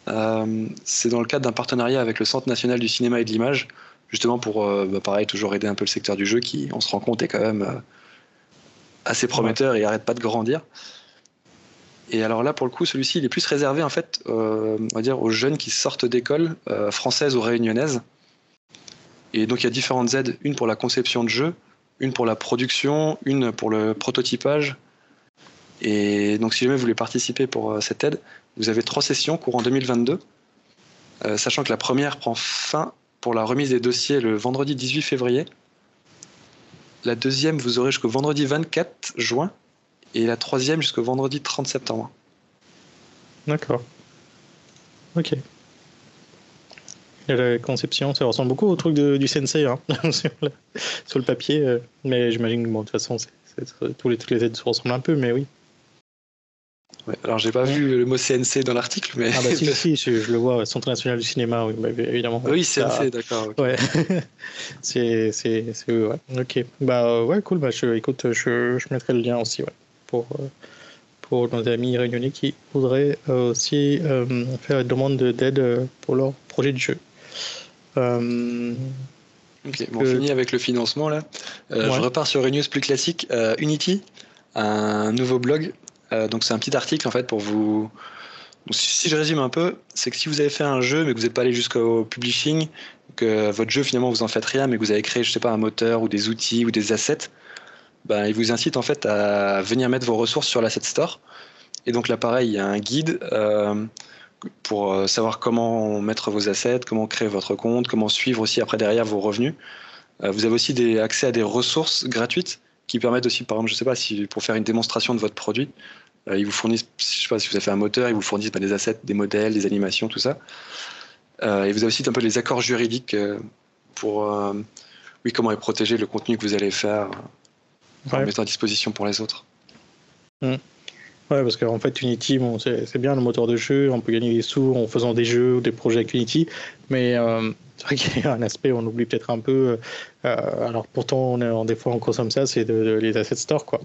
Speaker 2: Euh, c'est dans le cadre d'un partenariat avec le Centre national du cinéma et de l'image, justement pour, euh, bah, pareil, toujours aider un peu le secteur du jeu qui, on se rend compte, est quand même euh, assez prometteur et arrête pas de grandir. Et alors là, pour le coup, celui-ci, il est plus réservé en fait, on va dire, aux jeunes qui sortent d'école françaises ou réunionnaises. Et donc il y a différentes aides, une pour la conception de jeux, une pour la production, une pour le prototypage. Et donc, si jamais vous voulez participer pour euh, cette aide, vous avez trois sessions courant 2022, euh, sachant que la première prend fin pour la remise des dossiers le vendredi 18 février. La deuxième, vous aurez jusqu'au vendredi 24 juin. Et la troisième jusqu'au vendredi 30 septembre.
Speaker 1: D'accord. Ok la conception, ça ressemble beaucoup au truc du sensei hein, <laughs> sur, le, papier. Euh, mais j'imagine que bon, de toute façon, tous les, toutes les aides se ressemblent un peu, mais oui.
Speaker 2: Ouais, alors j'ai pas vu le mot CNC dans l'article, mais.
Speaker 1: Ah bah si, <laughs> si, je, le vois, Centre national du cinéma, oui, bah, évidemment.
Speaker 2: Oui, CNC, d'accord.
Speaker 1: Ouais. <laughs> c'est, c'est, ouais. Ok. Bah ouais, cool. Bah je, écoute, je, je mettrai le lien aussi, ouais, pour. Euh, pour nos amis réunionnais qui voudraient euh, aussi faire une demande d'aide pour leur projet de jeu.
Speaker 2: Euh, ok, bon, on finit avec le financement là. Euh, je repars sur une news plus classique. Euh, Unity, un nouveau blog. donc c'est un petit article en fait pour vous. si je résume un peu, c'est que si vous avez fait un jeu mais que vous n'êtes pas allé jusqu'au publishing, que votre jeu finalement vous en faites rien, mais que vous avez créé je sais pas un moteur ou des outils ou des assets, ben, il vous incite en fait à venir mettre vos ressources sur l'asset store. Et donc là pareil, il y a un guide pour euh, savoir comment mettre vos assets, comment créer votre compte, comment suivre aussi après derrière vos revenus. Euh, vous avez aussi des, accès à des ressources gratuites qui permettent aussi, par exemple, je sais pas, si pour faire une démonstration de votre produit, euh, ils vous fournissent, je sais pas si vous avez fait un moteur, ils vous fournissent bah, des assets, des modèles, des animations, tout ça. et vous avez aussi un peu les accords juridiques pour, oui, comment est protégé le contenu que vous allez faire, en mettre à disposition pour les autres.
Speaker 1: Mmh. Ouais, parce qu'en fait, Unity, c'est bien le moteur de jeu, on peut gagner des sous en faisant des jeux ou des projets avec Unity, mais euh, c'est vrai qu'il y a un aspect, on oublie peut-être un peu, euh, alors pourtant, des fois, on consomme ça, c'est de, les assets store, quoi.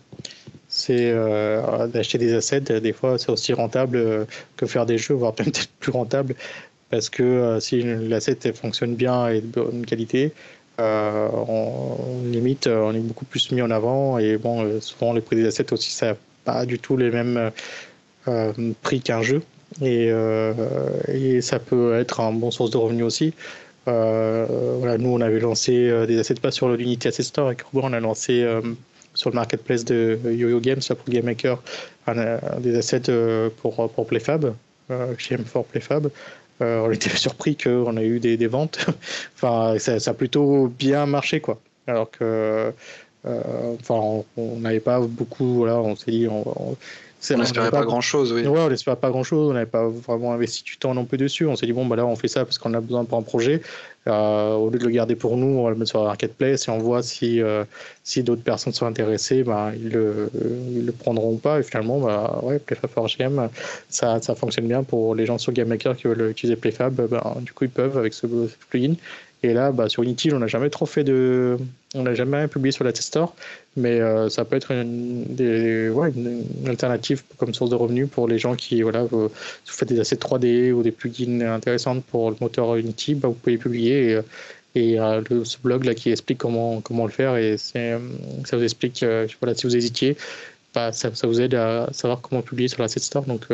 Speaker 1: C'est euh, d'acheter des assets, des fois, c'est aussi rentable que faire des jeux, voire peut-être plus rentable, parce que si l'asset fonctionne bien et de bonne qualité, on, limite, on est beaucoup plus mis en avant, et bon, souvent, les prix des assets aussi, ça pas du tout les mêmes euh, prix qu'un jeu. Euh, et, ça peut être un bon source de revenus aussi. Euh, voilà, nous, on avait lancé des assets pas sur l'Unity Asset Store. Avec on a lancé sur le marketplace de YoYo Games, pour Game Maker, des assets pour, pour PlayFab, chez M4 PlayFab. on était <laughs> surpris qu'on a eu des, des ventes. <laughs> enfin, ça, ça, a plutôt bien marché, quoi. Alors que euh, enfin, on n'avait pas beaucoup. Voilà, on s'est dit.
Speaker 2: On, n'espérait pas, grand chose, oui.
Speaker 1: Ouais, on n'espérait pas grand chose, on n'avait pas vraiment investi du temps non plus dessus. On s'est dit, bon, bah là, on fait ça parce qu'on a besoin pour un projet. Euh, au lieu de le garder pour nous, on va le mettre sur la marketplace et on voit si, euh, si d'autres personnes sont intéressées, bah, ils, le, ils le prendront ou pas. Et finalement, bah, ouais, PlayFab for GM, ça, ça fonctionne bien pour les gens sur GameMaker qui veulent utiliser PlayFab. Bah, du coup, ils peuvent avec ce, ce plugin. Et là, bah, sur Unity, on n'a jamais trop fait de. On n'a jamais publié sur la Store, mais euh, ça peut être une, alternative comme source de revenus pour les gens qui, voilà, vous, faites des assets 3D ou des plugins intéressantes pour le moteur Unity, bah, vous pouvez publier. Et, et euh, ce blog là qui explique comment, comment le faire, et ça vous explique, euh, voilà, si vous hésitiez, bah, ça, vous aide à savoir comment publier sur la Store. Donc,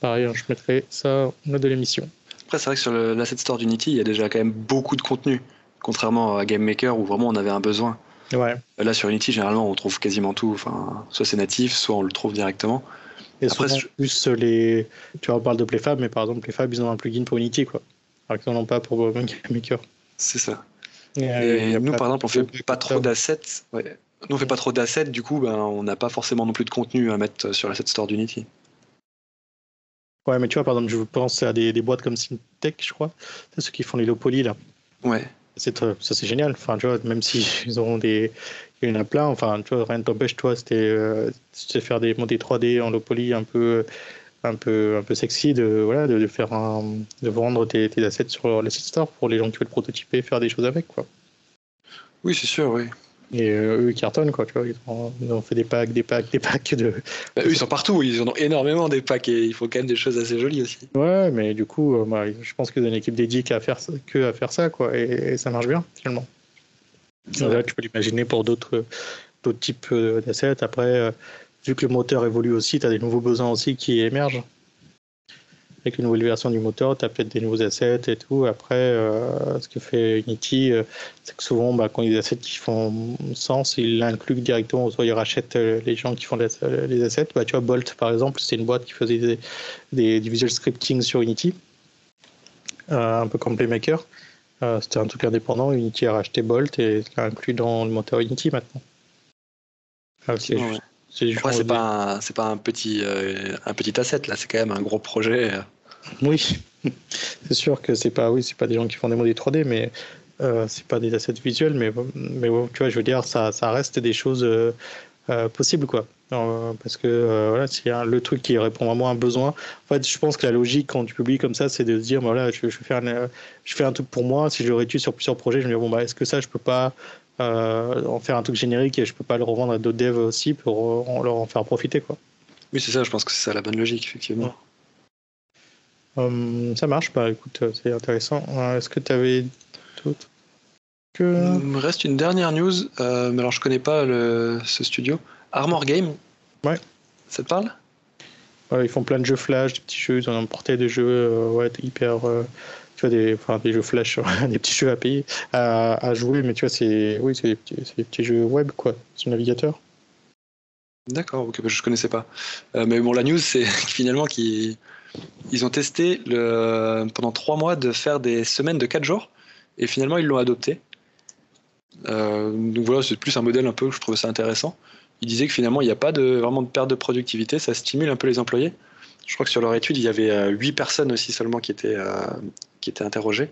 Speaker 1: pareil, hein, je mettrai ça en note de l'émission.
Speaker 2: Après, c'est vrai que sur l'asset store d'Unity, il y a déjà quand même beaucoup de contenu, contrairement à Game Maker où vraiment on avait un besoin.
Speaker 1: Ouais.
Speaker 2: Là, sur Unity, généralement, on trouve quasiment tout. Enfin, soit c'est natif, soit on le trouve directement.
Speaker 1: Et Après, plus les. Tu vois, on parle de PlayFab, mais par exemple, PlayFab, ils ont un plugin pour Unity, quoi. Alors qu'ils n'en ont pas pour Game Maker.
Speaker 2: C'est ça. Et, nous, par exemple, on fait pas trop d'assets. Nous, on fait pas trop d'assets, du coup, ben, on n'a pas forcément non plus de contenu à mettre sur l'asset store d'Unity.
Speaker 1: Ouais, mais tu vois, par exemple, je pense à des, des boîtes comme Syntech, je crois. C'est ceux qui font les low poly, là.
Speaker 2: Ouais.
Speaker 1: C'est ça, c'est génial. Enfin, tu vois, même si <laughs> ils ont des, il y en a plein. Enfin, tu vois, rien ne t'empêche, toi, c'était euh, de faire des modèles 3D en low poly un peu, un peu, un peu sexy, de voilà, de, faire un, de vendre tes, tes assets sur l'asset store pour les gens qui veulent prototyper, faire des choses avec, quoi.
Speaker 2: Oui, c'est sûr, oui.
Speaker 1: Et euh, eux, ils cartonnent, quoi, tu vois. Ils ont, fait des packs, des packs, des packs de.
Speaker 2: Bah, eux, ils sont partout, ils en ont énormément des packs et il faut quand même des choses assez jolies aussi.
Speaker 1: Ouais, mais du coup, euh, bah, je pense qu'ils ont une équipe dédiée qu'à faire, que à faire ça, quoi. Et, ça marche bien, finalement. Là, tu peux l'imaginer pour d'autres types euh, d'assets. Après, vu que le moteur évolue aussi, tu as des nouveaux besoins aussi qui émergent avec une nouvelle version du moteur, tu as peut-être des nouveaux assets et tout. Après, euh, ce que fait Unity, euh, c'est que souvent, bah, quand il y a des assets qui font sens, ils l'incluent directement, soit ils rachètent euh, les gens qui font les, assets. Bah, tu vois, Bolt, par exemple, c'est une boîte qui faisait des, des, visual scripting sur Unity, un peu comme Playmaker. C'était un truc indépendant. Unity a racheté Bolt et l'a inclus dans le moteur Unity maintenant.
Speaker 2: Ah, c'est pas c'est pas un petit euh, un petit asset là, c'est quand même un gros projet.
Speaker 1: Oui, <laughs> c'est sûr que c'est pas oui c'est pas des gens qui font des modèles 3D, mais euh, c'est pas des assets visuels, mais mais tu vois je veux dire ça ça reste des choses euh, possibles quoi. parce que voilà c'est le truc qui répond vraiment à un besoin. En fait je pense que la logique quand tu publies comme ça c'est de se dire voilà je, je fais un je fais un truc pour moi si je le réduis sur plusieurs projets je me dis bon bah est-ce que ça je peux pas euh, en faire un truc générique et je peux pas le revendre à d'autres devs aussi pour euh, leur en faire profiter quoi.
Speaker 2: Oui c'est ça, je pense que c'est ça la bonne logique effectivement.
Speaker 1: Hum, ça marche, bah écoute, euh, c'est intéressant. Est-ce que tu avais d'autres
Speaker 2: que... Il me reste une dernière news, mais alors je connais pas le, ce studio. Armor Game
Speaker 1: Ouais.
Speaker 2: Ça te parle?
Speaker 1: Ils font plein de jeux flash, des petits jeux, ils ont importé des jeux ouais, hyper tu vois, des, jeux flash, <laughs> des petits jeux à payer, à, jouer, mais tu vois, c'est oui, des, petits jeux web, quoi, sur navigateur.
Speaker 2: D'accord, ok, bah, je ne connaissais pas. Euh, mais bon, la news, c'est <laughs> finalement qu'ils ils ont testé pendant trois mois de faire des semaines de quatre jours, et finalement, ils l'ont adopté. Euh, donc voilà, c'est plus un modèle un peu, je trouve ça intéressant. Ils disaient que finalement, il n'y a pas de, vraiment de perte de productivité, ça stimule un peu les employés. Je crois que sur leur étude, il y avait 8 euh, personnes aussi seulement qui étaient, euh, qui étaient interrogées.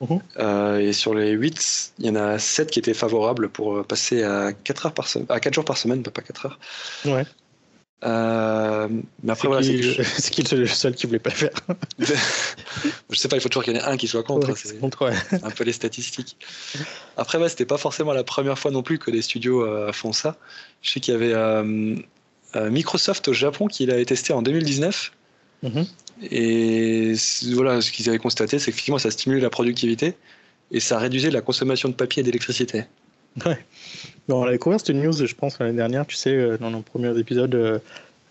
Speaker 2: Mhm. Euh, et sur les 8, il y en a 7 qui étaient favorables pour passer à 4, heures par à 4 jours par semaine, pas 4 heures.
Speaker 1: Ouais.
Speaker 2: mais après, voilà, <laughs>
Speaker 1: c'est qui, le seul qui voulait pas faire <laughs>
Speaker 2: Je sais pas, il faut toujours qu'il y en ait un qui soit contre. c'est
Speaker 1: contre
Speaker 2: un peu les statistiques. Après, ouais, c'était pas forcément la première fois non plus que des studios font ça. Je sais qu'il y avait euh, Microsoft au Japon qui l'avait testé en 2019. Mhm. Et voilà, ce qu'ils avaient constaté, c'est qu'effectivement, ça stimulait la productivité et ça réduisait la consommation de papier et d'électricité.
Speaker 1: Ouais. Bon, on a découvert cette news, je pense, l'année dernière, tu sais, euh, dans nos premiers épisodes, euh,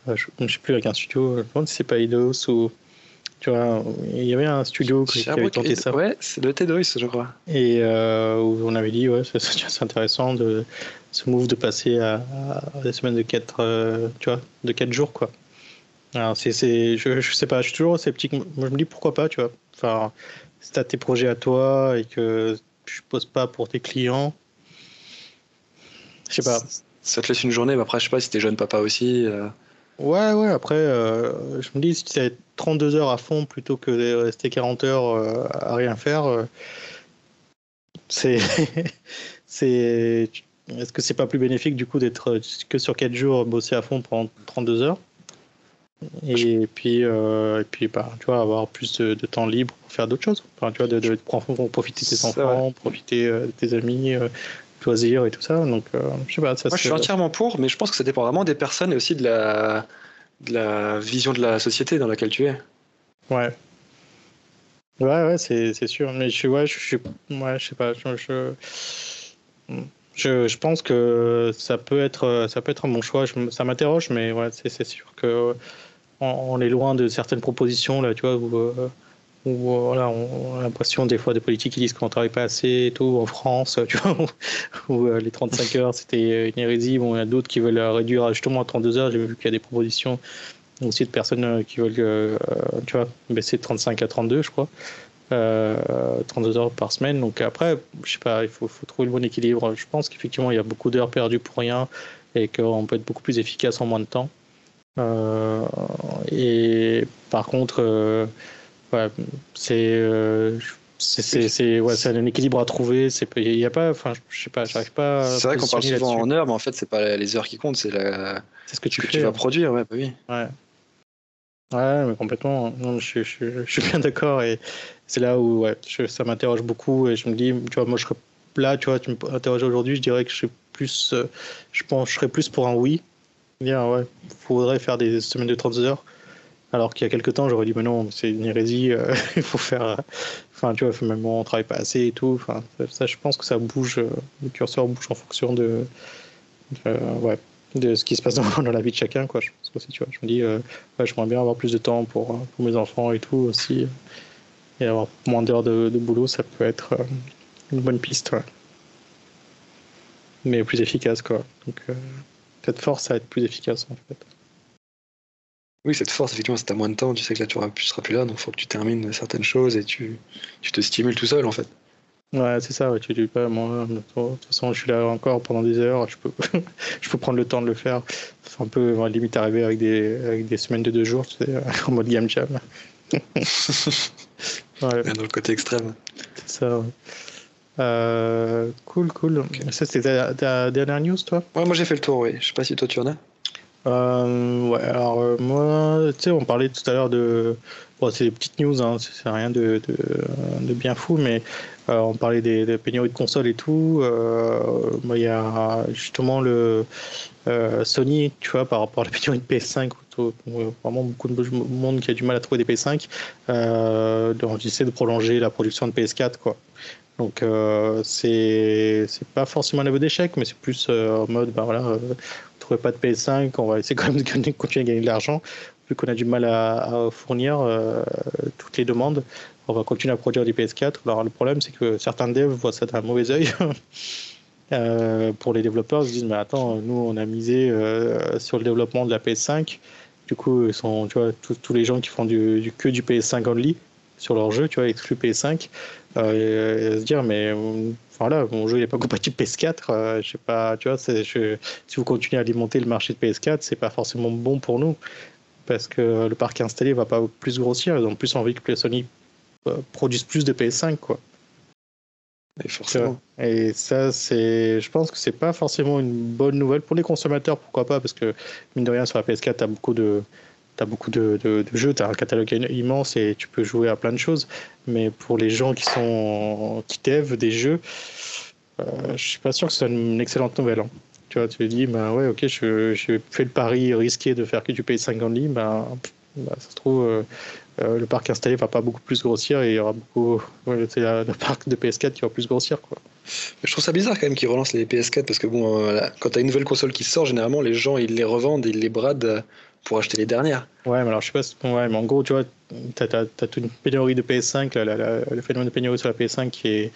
Speaker 1: je ne sais plus, avec un studio, je demande si c'est pas Eidos ou. Tu vois, il y avait un studio qui, avait tenté ça.
Speaker 2: Ouais, c'est le Tedois, je crois.
Speaker 1: Et où on avait dit, ouais, c'est <laughs> intéressant de ce move de passer à, des semaines de 4 euh, tu vois, de 4 jours quoi. Alors c'est, c'est je, je, sais pas, je suis toujours sceptique. Moi je me dis pourquoi pas, tu vois. Enfin, si t'as tes projets à toi et que je pose pas pour tes clients, je sais pas.
Speaker 2: Ça te laisse une journée, mais après je sais pas si t'es jeune papa aussi. Euh.
Speaker 1: Ouais, ouais, après, euh, je me dis, si c'est 32 heures à fond plutôt que de rester 40 heures à rien faire, c'est. <laughs> c'est est-ce que c'est pas plus bénéfique du coup d'être euh, que sur 4 jours bosser à fond pendant 32 heures? Et puis, euh, et puis bah, tu vois, avoir plus de, temps libre pour faire d'autres choses. Enfin, tu vois, de, de, profiter de tes enfants, profiter euh, de tes amis, euh, choisir et tout ça. Donc, je sais pas. Ça,
Speaker 2: Moi, je suis entièrement pour, mais je pense que ça dépend vraiment des personnes et aussi de la, de la vision de la société dans laquelle tu es.
Speaker 1: Ouais. Ouais, ouais, c'est sûr. Mais je, ouais, je, je, ouais, je sais pas. je je, je, pense que ça peut être, ça peut être un bon choix. ça m'interroge, mais ouais, c'est sûr que on, est loin de certaines propositions là, tu vois, où, euh, où euh, voilà, on, a l'impression des fois des politiques qui disent qu'on travaille pas assez et tout en France, <laughs> tu vois, où, euh, les 35 heures c'était une hérésie. Bon, il y a d'autres qui veulent réduire justement à 32 heures. J'ai vu qu'il y a des propositions aussi de personnes qui veulent, tu vois, baisser de 35 à 32, je crois. 32 euh, heures par semaine. Donc après, je sais pas, il faut trouver le bon équilibre. Je pense qu'effectivement, il y a beaucoup d'heures perdues pour rien et qu'on peut être beaucoup plus efficace en moins de temps. Et par contre, ouais, c'est c'est ouais, un équilibre à trouver. Il y a pas, enfin, je sais pas, j'arrive pas.
Speaker 2: C'est vrai qu'on parle souvent en heures, mais en fait, c'est pas les heures qui comptent, c'est la...
Speaker 1: ce que tu,
Speaker 2: que tu vas hein. produire, ouais, bah oui.
Speaker 1: Ouais. Ouais, mais complètement. Non, je, je, je, suis bien d'accord et c'est là où ouais, ça m'interroge beaucoup et je me dis, tu vois, moi je serais là, tu vois, tu m'interroges aujourd'hui, je dirais que je suis plus, euh, je pense, je serais plus pour un oui. Dire, ouais, faudrait faire des semaines de 30 heures. Alors qu'il y a quelques temps, j'aurais dit, mais non, c'est une hérésie, euh, <laughs> il faut faire. Euh, enfin, tu vois, même on travaille pas assez et tout. Enfin, ça, je pense que ça bouge, le curseur bouge en fonction de, ouais, de ce qui se passe <laughs> dans, la vie de chacun, quoi. Je pense aussi, tu vois. Je me dis, ouais, j'aimerais bien avoir plus de temps pour, pour mes enfants et tout aussi. Et avoir moins d'heures de, de, boulot, ça peut être une bonne piste, ouais. Mais plus efficace, quoi. Donc, cette force à être plus efficace, en fait.
Speaker 2: Oui, cette force, effectivement, si tu as moins de temps, tu sais que là, tu ne seras plus là, donc il faut que tu termines certaines choses et tu, tu te stimules tout seul, en fait.
Speaker 1: Ouais, c'est ça, ouais, tu dis pas, moi, de toute façon, je suis là encore pendant des heures, je peux, <laughs> je peux prendre le temps de le faire. C'est un peu, ouais, limite, arriver avec des, avec des semaines de deux jours, tu sais, <laughs> en mode game jam. <laughs>
Speaker 2: ouais. Dans le côté extrême.
Speaker 1: C'est ça, ouais. Euh, cool, cool. Ça, c'était ta, dernière news, toi?
Speaker 2: Ouais, moi j'ai fait le tour, oui. Je sais pas si toi tu en as.
Speaker 1: Euh, ouais, alors euh, moi, tu sais, on parlait tout à l'heure de. Bon, c'est des petites news, hein, c'est rien de, de, bien fou, mais on parlait des, des, pénuries de consoles et tout. moi, il y a justement le Sony, tu vois, par rapport à la pénurie de PS5, vraiment beaucoup de monde qui a du mal à trouver des PS5. Euh, on essaie de prolonger la production de PS4, quoi. Donc euh, c'est pas forcément un aveu d'échec, mais c'est plus euh, en mode, ben voilà, euh, pas de PS5, on va essayer <laughs> quand même de continuer à gagner de l'argent, vu qu'on a du mal à, fournir euh, toutes les demandes. On va continuer à produire des PS4. Alors le problème, c'est que certains devs voient ça d'un mauvais œil. <laughs> pour les développeurs, ils se disent, mais attends, nous on a misé sur le développement de la PS5. Du coup, ils sont, tu vois, tous les gens qui font que du PS5 only sur leur jeu, tu vois, exclu PS5, euh, et, se dire, mais voilà, mon jeu n'est pas compatible PS4, euh, je sais pas, tu vois, je, si vous continuez à alimenter le marché de PS4, c'est pas forcément bon pour nous, parce que le parc installé va pas plus grossir, ils ont plus envie que Sony euh, produise plus de PS5, quoi.
Speaker 2: Et forcément.
Speaker 1: Et ça, c'est, je pense que c'est pas forcément une bonne nouvelle pour les consommateurs, pourquoi pas, parce que mine de rien, sur la PS4, tu as beaucoup de, tu beaucoup de, de, jeux, tu as un catalogue immense et tu peux jouer à plein de choses. Mais pour les gens qui sont qui dev des jeux, euh, je suis pas sûr que ce soit une excellente nouvelle. Hein. Tu vois, tu te dis, bah ouais, ok, je, je fais le pari risqué de faire que du pays 5 en ligne, bah, ça se trouve, euh, euh, le parc installé va pas beaucoup plus grossir et il y aura beaucoup. c'est le parc de PS4 qui va plus grossir. Quoi.
Speaker 2: Je trouve ça bizarre quand même qu'ils relancent les PS4 parce que bon, euh, quand tu as une nouvelle console qui sort, généralement les gens ils les revendent, ils les bradent pour acheter les dernières.
Speaker 1: Ouais, mais alors je sais pas, ouais, mais en gros, tu vois, tu as, toute une pénurie de PS5, le phénomène de pénurie sur la PS5 qui est,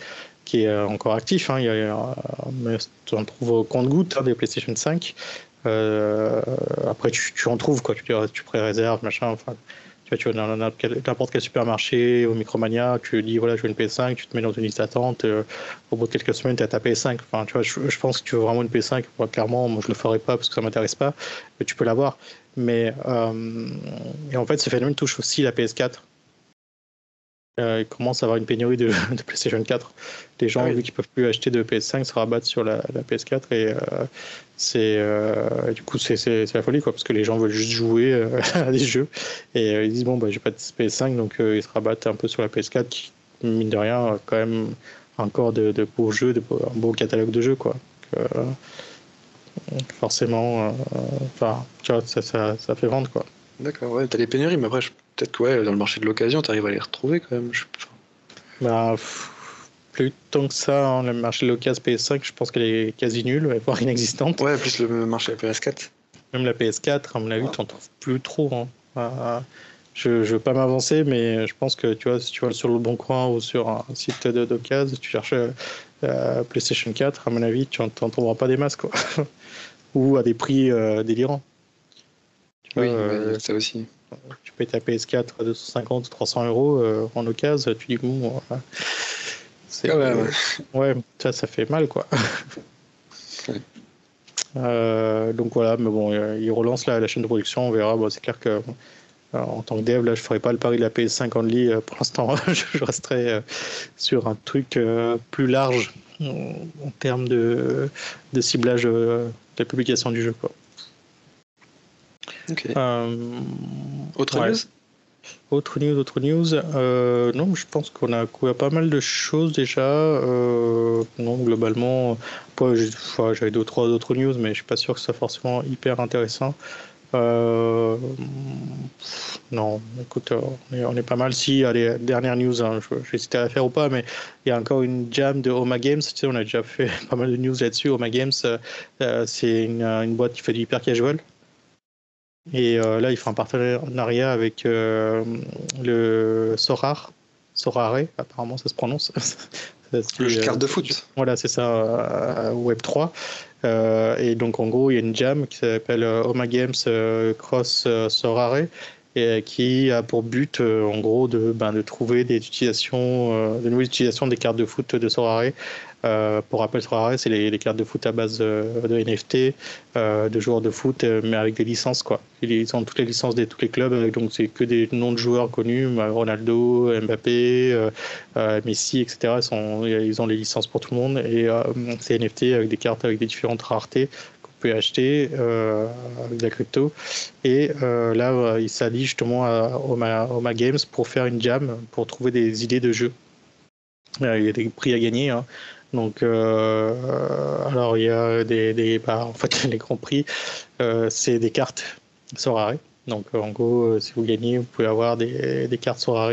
Speaker 1: qui est euh, encore actif. Hein, il y a, tu en trouves au compte-goutte hein, des PlayStation 5. Euh, après, tu, tu, en trouves, quoi. Tu, tu pré-réserves, machin. Tu vois, dans n'importe quel supermarché, au Micromania, tu dis voilà, je veux une PS5, tu te mets dans une liste d'attente, euh, au bout de quelques semaines, tu as ta PS5. Enfin, tu vois, je, pense que tu veux vraiment une PS5. Moi, clairement, moi, je le ferai pas parce que ça m'intéresse pas, mais tu peux l'avoir. Mais euh, et en fait, ce phénomène touche aussi la PS4. Euh, il commence à avoir une pénurie de, <laughs> de PlayStation 4. Les gens, ah vu qu'ils peuvent plus acheter de PS5, se rabattent sur la, la PS4 et euh, c'est euh, du coup c'est la folie quoi, parce que les gens veulent juste jouer euh, <laughs> à des jeux et euh, ils disent bon bah j'ai pas de PS5 donc ils se rabattent un peu sur la PS4 qui mine de rien quand même encore de, de beaux jeux, de, un beau catalogue de jeux quoi. Donc, forcément, enfin tu vois ça, ça, ça fait vendre quoi.
Speaker 2: D'accord, ouais, t'as les pénuries, mais après, peut-être que ouais, dans le marché de l'occasion, tu arrives à les retrouver quand même. Je...
Speaker 1: Bah, plus tant que ça, hein, le marché de l'occasion PS5, je pense qu'elle est quasi nulle, voire inexistante.
Speaker 2: Ouais, plus le marché de la PS4.
Speaker 1: Même la PS4, à mon avis, tu n'en trouves plus trop. Hein. Euh, je ne veux pas m'avancer, mais je pense que tu vois, si tu vas sur le Bon Coin ou sur un site d'occasion, tu cherches euh, PlayStation 4, à mon avis, tu n'en trouveras pas des masques. Quoi. <laughs> ou à des prix euh, délirants.
Speaker 2: Oui, euh, ça aussi.
Speaker 1: Tu payes ta PS4 à 250 300 euros euh, en occasion, tu dis bon.
Speaker 2: c'est, ouais,
Speaker 1: ça, ça fait mal quoi. donc voilà, mais bon, il relance la, chaîne de production, on verra. Bon, c'est clair que en tant que dev, là, je ferai pas le pari de la PS5 only pour l'instant. <laughs> je resterai sur un truc plus large en termes de, de ciblage de la publication du jeu. Quoi.
Speaker 2: Autre news?
Speaker 1: Autre news, autre news. Euh, non, je pense qu'on a couvert pas mal de choses déjà. Euh, non, globalement, j'avais deux trois autres news, mais je suis pas sûr que ce soit forcément hyper intéressant. Euh, non, écoute, on est, pas mal. Si, allez, dernière news, hein, j'hésitais à la faire ou pas, mais il y a encore une jam de Oma Games. Tu sais, on a déjà fait <laughs> pas mal de news là-dessus. Oma Games, c'est une, une, boîte qui fait du hyper casual. Et euh, là, il fera un partenariat avec euh, le Sorar, Sorare, apparemment ça se prononce. <laughs>
Speaker 2: le carte de foot.
Speaker 1: Voilà, c'est ça, Web3. Euh, et donc, en gros, il y a une jam qui s'appelle Oma Games Cross Sorare et qui a pour but, en gros, de, ben, de trouver des utilisations, de nouvelles utilisations des cartes de foot de Sorare euh, pour rappel, sur c'est les, cartes de foot à base euh, de NFT, euh, de joueurs de foot, mais avec des licences. Quoi. Ils ont toutes les licences de tous les clubs, donc c'est que des noms de joueurs connus, Ronaldo, Mbappé, Messi, etc. Ils, ont les licences pour tout le monde, et c'est NFT avec des cartes avec des différentes raretés peut acheter avec de la crypto. Et là, il s'allie justement à Oma, Games pour faire une jam, pour trouver des idées de jeux. il y a des prix à gagner. Hein. Donc, euh, alors il y a des, des bah, en fait, <laughs> les grands prix, euh, c'est des cartes Sorare. Donc, en gros, euh, si vous gagnez, vous pouvez avoir des, des cartes Sorare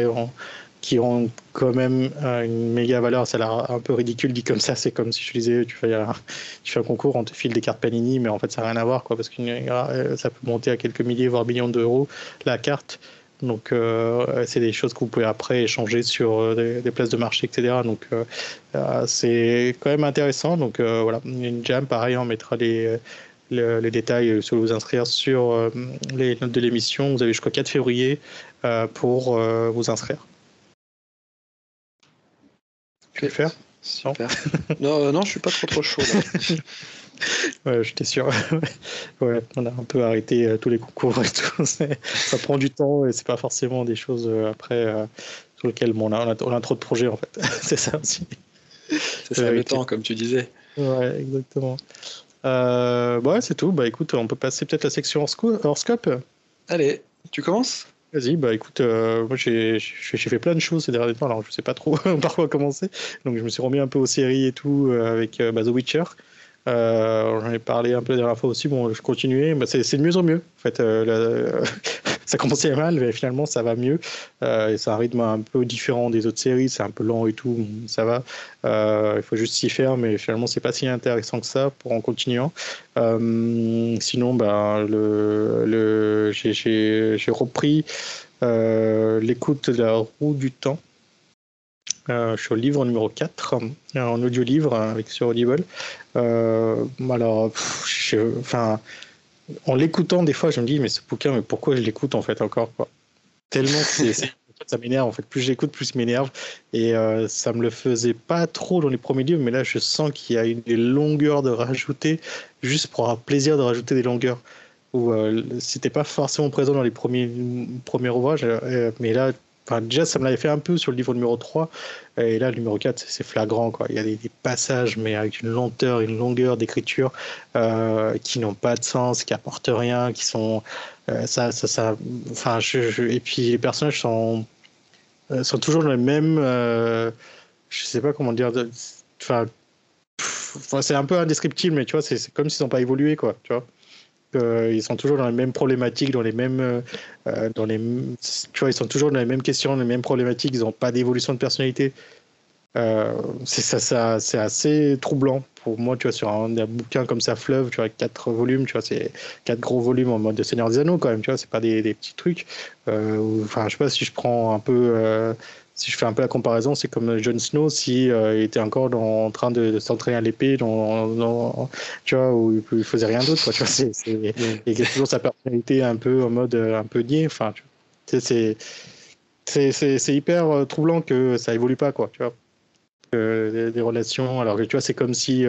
Speaker 1: qui ont quand même une méga valeur. Ça a l'air un peu ridicule dit comme ça. C'est comme si je disais, tu fais, un, concours, on te file des cartes Panini, mais en fait, ça n'a rien à voir, parce que ça peut monter à quelques milliers, voire millions d'euros la carte. Donc, euh, c'est des choses que vous pouvez après échanger sur euh, des, places de marché, etc. Donc, euh, c'est quand même intéressant. Donc, voilà, une jam, pareil, on mettra les, les, détails sur vous inscrire sur les notes de l'émission. Vous avez jusqu'au 4 février pour vous inscrire. Tu veux faire
Speaker 2: Super. <laughs> non, non, je suis pas trop trop chaud. Là. <laughs>
Speaker 1: ouais, j'étais sûr. <laughs> ouais, on a un peu arrêté euh, tous les concours et tout. ça prend du temps et c'est pas forcément des choses euh, après euh, sur lesquelles bon, on, a, on, a, trop de projets en fait. c'est ça aussi.
Speaker 2: C'est ça le temps, comme tu disais.
Speaker 1: Ouais, exactement. Bah ouais, c'est tout. Bah écoute, on peut passer peut-être à la section horoscope.
Speaker 2: Allez, tu commences?
Speaker 1: Vas-y, bah écoute, moi j'ai fait plein de choses ces derniers temps, alors je sais pas trop <laughs> par quoi commencer. Donc je me suis remis un peu aux séries et tout avec bah, The Witcher. Euh, J'en ai parlé un peu la dernière fois aussi. Bon, je continuais. Bah, c'est de mieux en mieux. En fait, euh, <laughs> ça commençait mal, mais finalement, ça va mieux. Euh, et c'est un rythme un peu différent des autres séries. C'est un peu lent et tout. Ça va. Euh, il faut juste s'y faire, mais finalement, c'est pas si intéressant que ça pour en continuant. sinon, ben, le, j'ai repris l'écoute de la roue du temps. Euh, je suis au livre numéro 4, euh, en audio-livre avec sur Audible. Euh, alors, enfin, en l'écoutant, des fois, je me dis, mais ce bouquin, mais pourquoi je l'écoute en fait encore quoi? Tellement que ça m'énerve en fait. Plus j'écoute, plus m'énerve. Et euh, ça me le faisait pas trop dans les premiers livres, mais là, je sens qu'il y a une, des longueurs de rajouter, juste pour avoir plaisir de rajouter des longueurs. Ou c'était pas forcément présent dans les premiers, premiers ouvrages, mais là, déjà, ça me l'avait fait un peu sur le livre numéro 3. Et là, le numéro 4, c'est flagrant. Il y a des, passages, mais avec une lenteur, une longueur d'écriture euh, qui n'ont pas de sens, qui apportent rien, qui sont. Euh, et puis les personnages sont, euh, sont toujours dans les mêmes. je sais pas comment dire. C'est un peu indescriptible, mais tu vois, c'est comme s'ils n'ont pas évolué, quoi. Ils sont toujours dans les mêmes problématiques, dans les mêmes, euh, euh, dans les, tu vois, ils sont toujours dans les mêmes questions, les mêmes problématiques. Ils n'ont pas d'évolution de personnalité. Euh, c'est ça, c'est assez troublant pour moi, tu vois, sur un, bouquin comme ça, Fleuve, tu vois, quatre volumes, tu vois, c'est quatre gros volumes en mode de Seigneur des Anneaux quand même, tu vois, c'est pas des, des, petits trucs. enfin, je sais pas si je prends un peu si je fais un peu la comparaison, c'est comme Jon Snow si euh, il était encore en train de, s'entraîner à l'épée, dans, tu vois, où il faisait rien d'autre, quoi. Tu vois, c'est, il a toujours sa personnalité un peu en mode un peu niais. Enfin, c'est c'est hyper euh, troublant que ça évolue pas, quoi. Tu vois. des, relations. Alors que tu vois, c'est comme si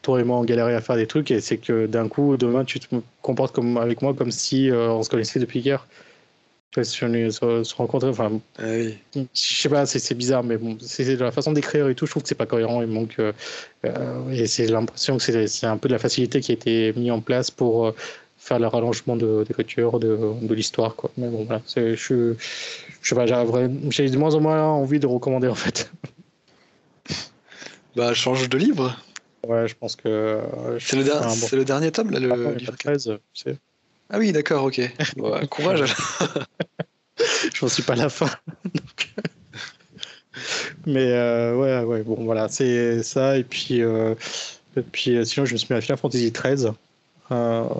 Speaker 1: toi et moi on galérait à faire des trucs et c'est que d'un coup, demain, tu te comportes comme, avec moi comme si on se connaissait depuis hier si on est se, rencontrer. Enfin, ah je sais pas, c'est bizarre, mais bon, c'est la façon d'écrire et tout. Je trouve que c'est pas cohérent. Il manque. Euh, euh, et c'est l'impression que c'est un peu de la facilité qui a été mise en place pour euh, faire le rallongement d'écriture de, de, de l'histoire, quoi. Mais bon, voilà, je, je sais pas, j'ai de moins en moins envie de recommander en fait.
Speaker 2: Bah, change de livre.
Speaker 1: Ouais, je pense que.
Speaker 2: c'est le, le, dernier tome, là, le
Speaker 1: livre 13, c'est.
Speaker 2: Ah oui, d'accord, ok. courage. <laughs>
Speaker 1: Je n'en suis pas à la fin. Mais euh, ouais, ouais, bon, voilà, c'est ça. Et puis, euh, et puis euh, sinon, je me suis mis à Final Fantasy XIII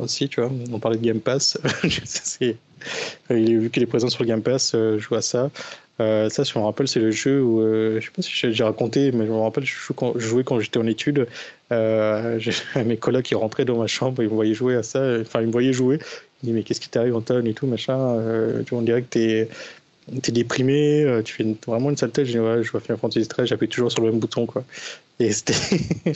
Speaker 1: aussi, tu vois. On parlait de Game Pass. <laughs> il est, vu qu'il est présent sur le Game Pass, je joue à ça. ça, si je me rappelle, c'est le jeu où, je sais pas si j'ai raconté, mais je me rappelle, je jouais quand j'étais en études. Euh, <laughs> mes collègues qui rentraient dans ma chambre, ils me voyaient jouer à ça. Enfin, ils me voyaient jouer. Ils me disaient, mais qu'est-ce qui t'arrive, Anton et tout, machin. Euh, vois, on dirait que t'es es déprimé, euh, tu fais vraiment une sale tête. Je dis, ouais, je vois Final Fantasy 13, j'appuie toujours sur le même bouton, quoi. Et c'était, <laughs>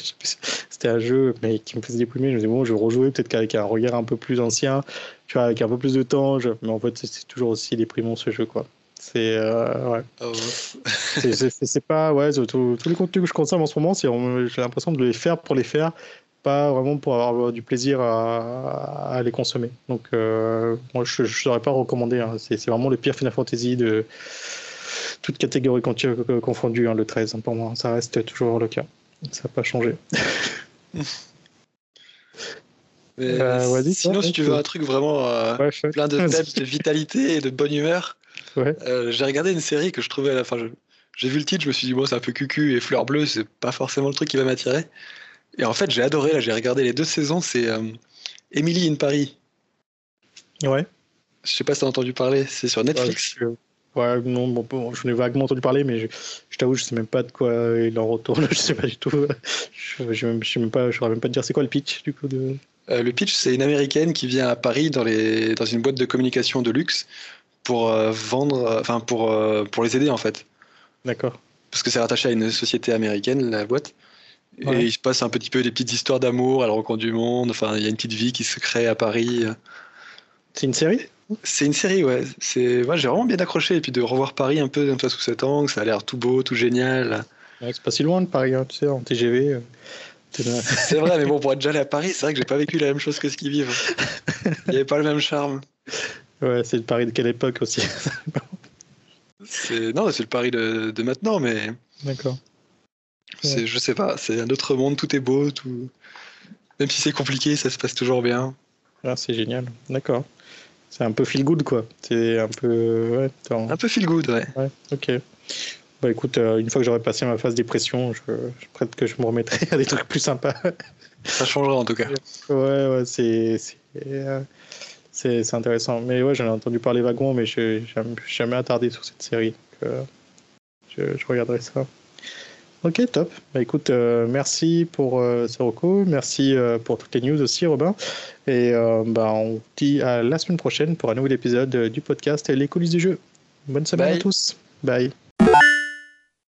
Speaker 1: c'était un jeu mais qui me faisait déprimer. Je me disais, bon, je vais rejouer peut-être qu'avec un regard un peu plus ancien, tu vois, avec un peu plus de temps. Mais en fait, c'est toujours aussi déprimant ce jeu, quoi. C'est euh, ouais. Oh, c'est pas ouais. Tous les contenus que je consomme en ce moment, j'ai l'impression de les faire pour les faire, pas vraiment pour avoir du plaisir à, à les consommer. Donc euh, moi, je ne saurais pas recommander. Hein. C'est vraiment le pire Final Fantasy de toute catégorie confondue, hein, le 13 hein, pour moi. Ça reste toujours le cas. Ça n'a pas changé. <laughs>
Speaker 2: Euh, sinon, si tu veux un truc vraiment plein de <laughs> peps, de vitalité et de bonne humeur, euh, j'ai regardé une série que je trouvais à la fin. J'ai vu le titre, je me suis dit, bon, c'est un peu cucu et fleur bleue, c'est pas forcément le truc qui va m'attirer. Et en fait, j'ai adoré, là, j'ai regardé les deux saisons, c'est euh, Emily in Paris.
Speaker 1: Ouais.
Speaker 2: Je sais pas si t'as entendu parler, c'est sur Netflix.
Speaker 1: Ouais, non, bon, j'en ai vaguement entendu parler, mais je, t'avoue, je sais même pas de quoi il en retourne, je sais pas du tout. Je, je, je sais même pas, je saurais même pas te dire c'est quoi le pitch du coup de.
Speaker 2: Euh, le pitch, c'est une américaine qui vient à Paris dans, les, dans une boîte de communication de luxe pour euh, vendre, euh, enfin pour, euh, pour les aider en fait.
Speaker 1: D'accord.
Speaker 2: Parce que c'est rattaché à une société américaine, la boîte. Et il se passe un petit peu des petites histoires d'amour, elle rencontre du monde, enfin il y a une petite vie qui se crée à Paris.
Speaker 1: C'est une série?
Speaker 2: C'est une série, ouais. C'est, moi j'ai vraiment bien accroché et puis de revoir Paris un peu, un peu sous cet angle, ça a l'air tout beau, tout génial.
Speaker 1: Ouais, c'est pas si loin de Paris, hein, tu sais, en TGV. <laughs>
Speaker 2: c'est vrai, mais bon, pour être déjà allé à Paris, c'est vrai que j'ai pas vécu la même chose que ce qu'ils vivent. <laughs> Il n'y avait pas le même charme.
Speaker 1: Ouais, c'est le Paris de quelle époque aussi <laughs>
Speaker 2: Non, c'est le Paris de, de maintenant, mais.
Speaker 1: D'accord.
Speaker 2: Je sais pas, c'est un autre monde, tout est beau, tout. Même si c'est compliqué, ça se passe toujours bien.
Speaker 1: Ah, c'est génial, d'accord. C'est un peu feel good, quoi. C'est un peu. Ouais,
Speaker 2: un peu feel good, ouais.
Speaker 1: Ouais, ok. Bah écoute, euh, une fois que j'aurai passé ma phase dépression, je, je prête que je me remettrai <laughs> à des trucs plus sympas.
Speaker 2: Ça changera en tout cas.
Speaker 1: Ouais, ouais, c'est. Euh, c'est intéressant. Mais ouais, j'en ai entendu parler vaguement, mais je n'ai jamais attardé sur cette série. Euh, je, regarderai ça. Ok, top. Bah, écoute, euh, merci pour euh, Merci euh, pour toutes les news aussi, Robin. Et bah, on dit à la semaine prochaine pour un nouvel épisode du podcast Les coulisses du jeu. Bonne semaine à tous. Bye.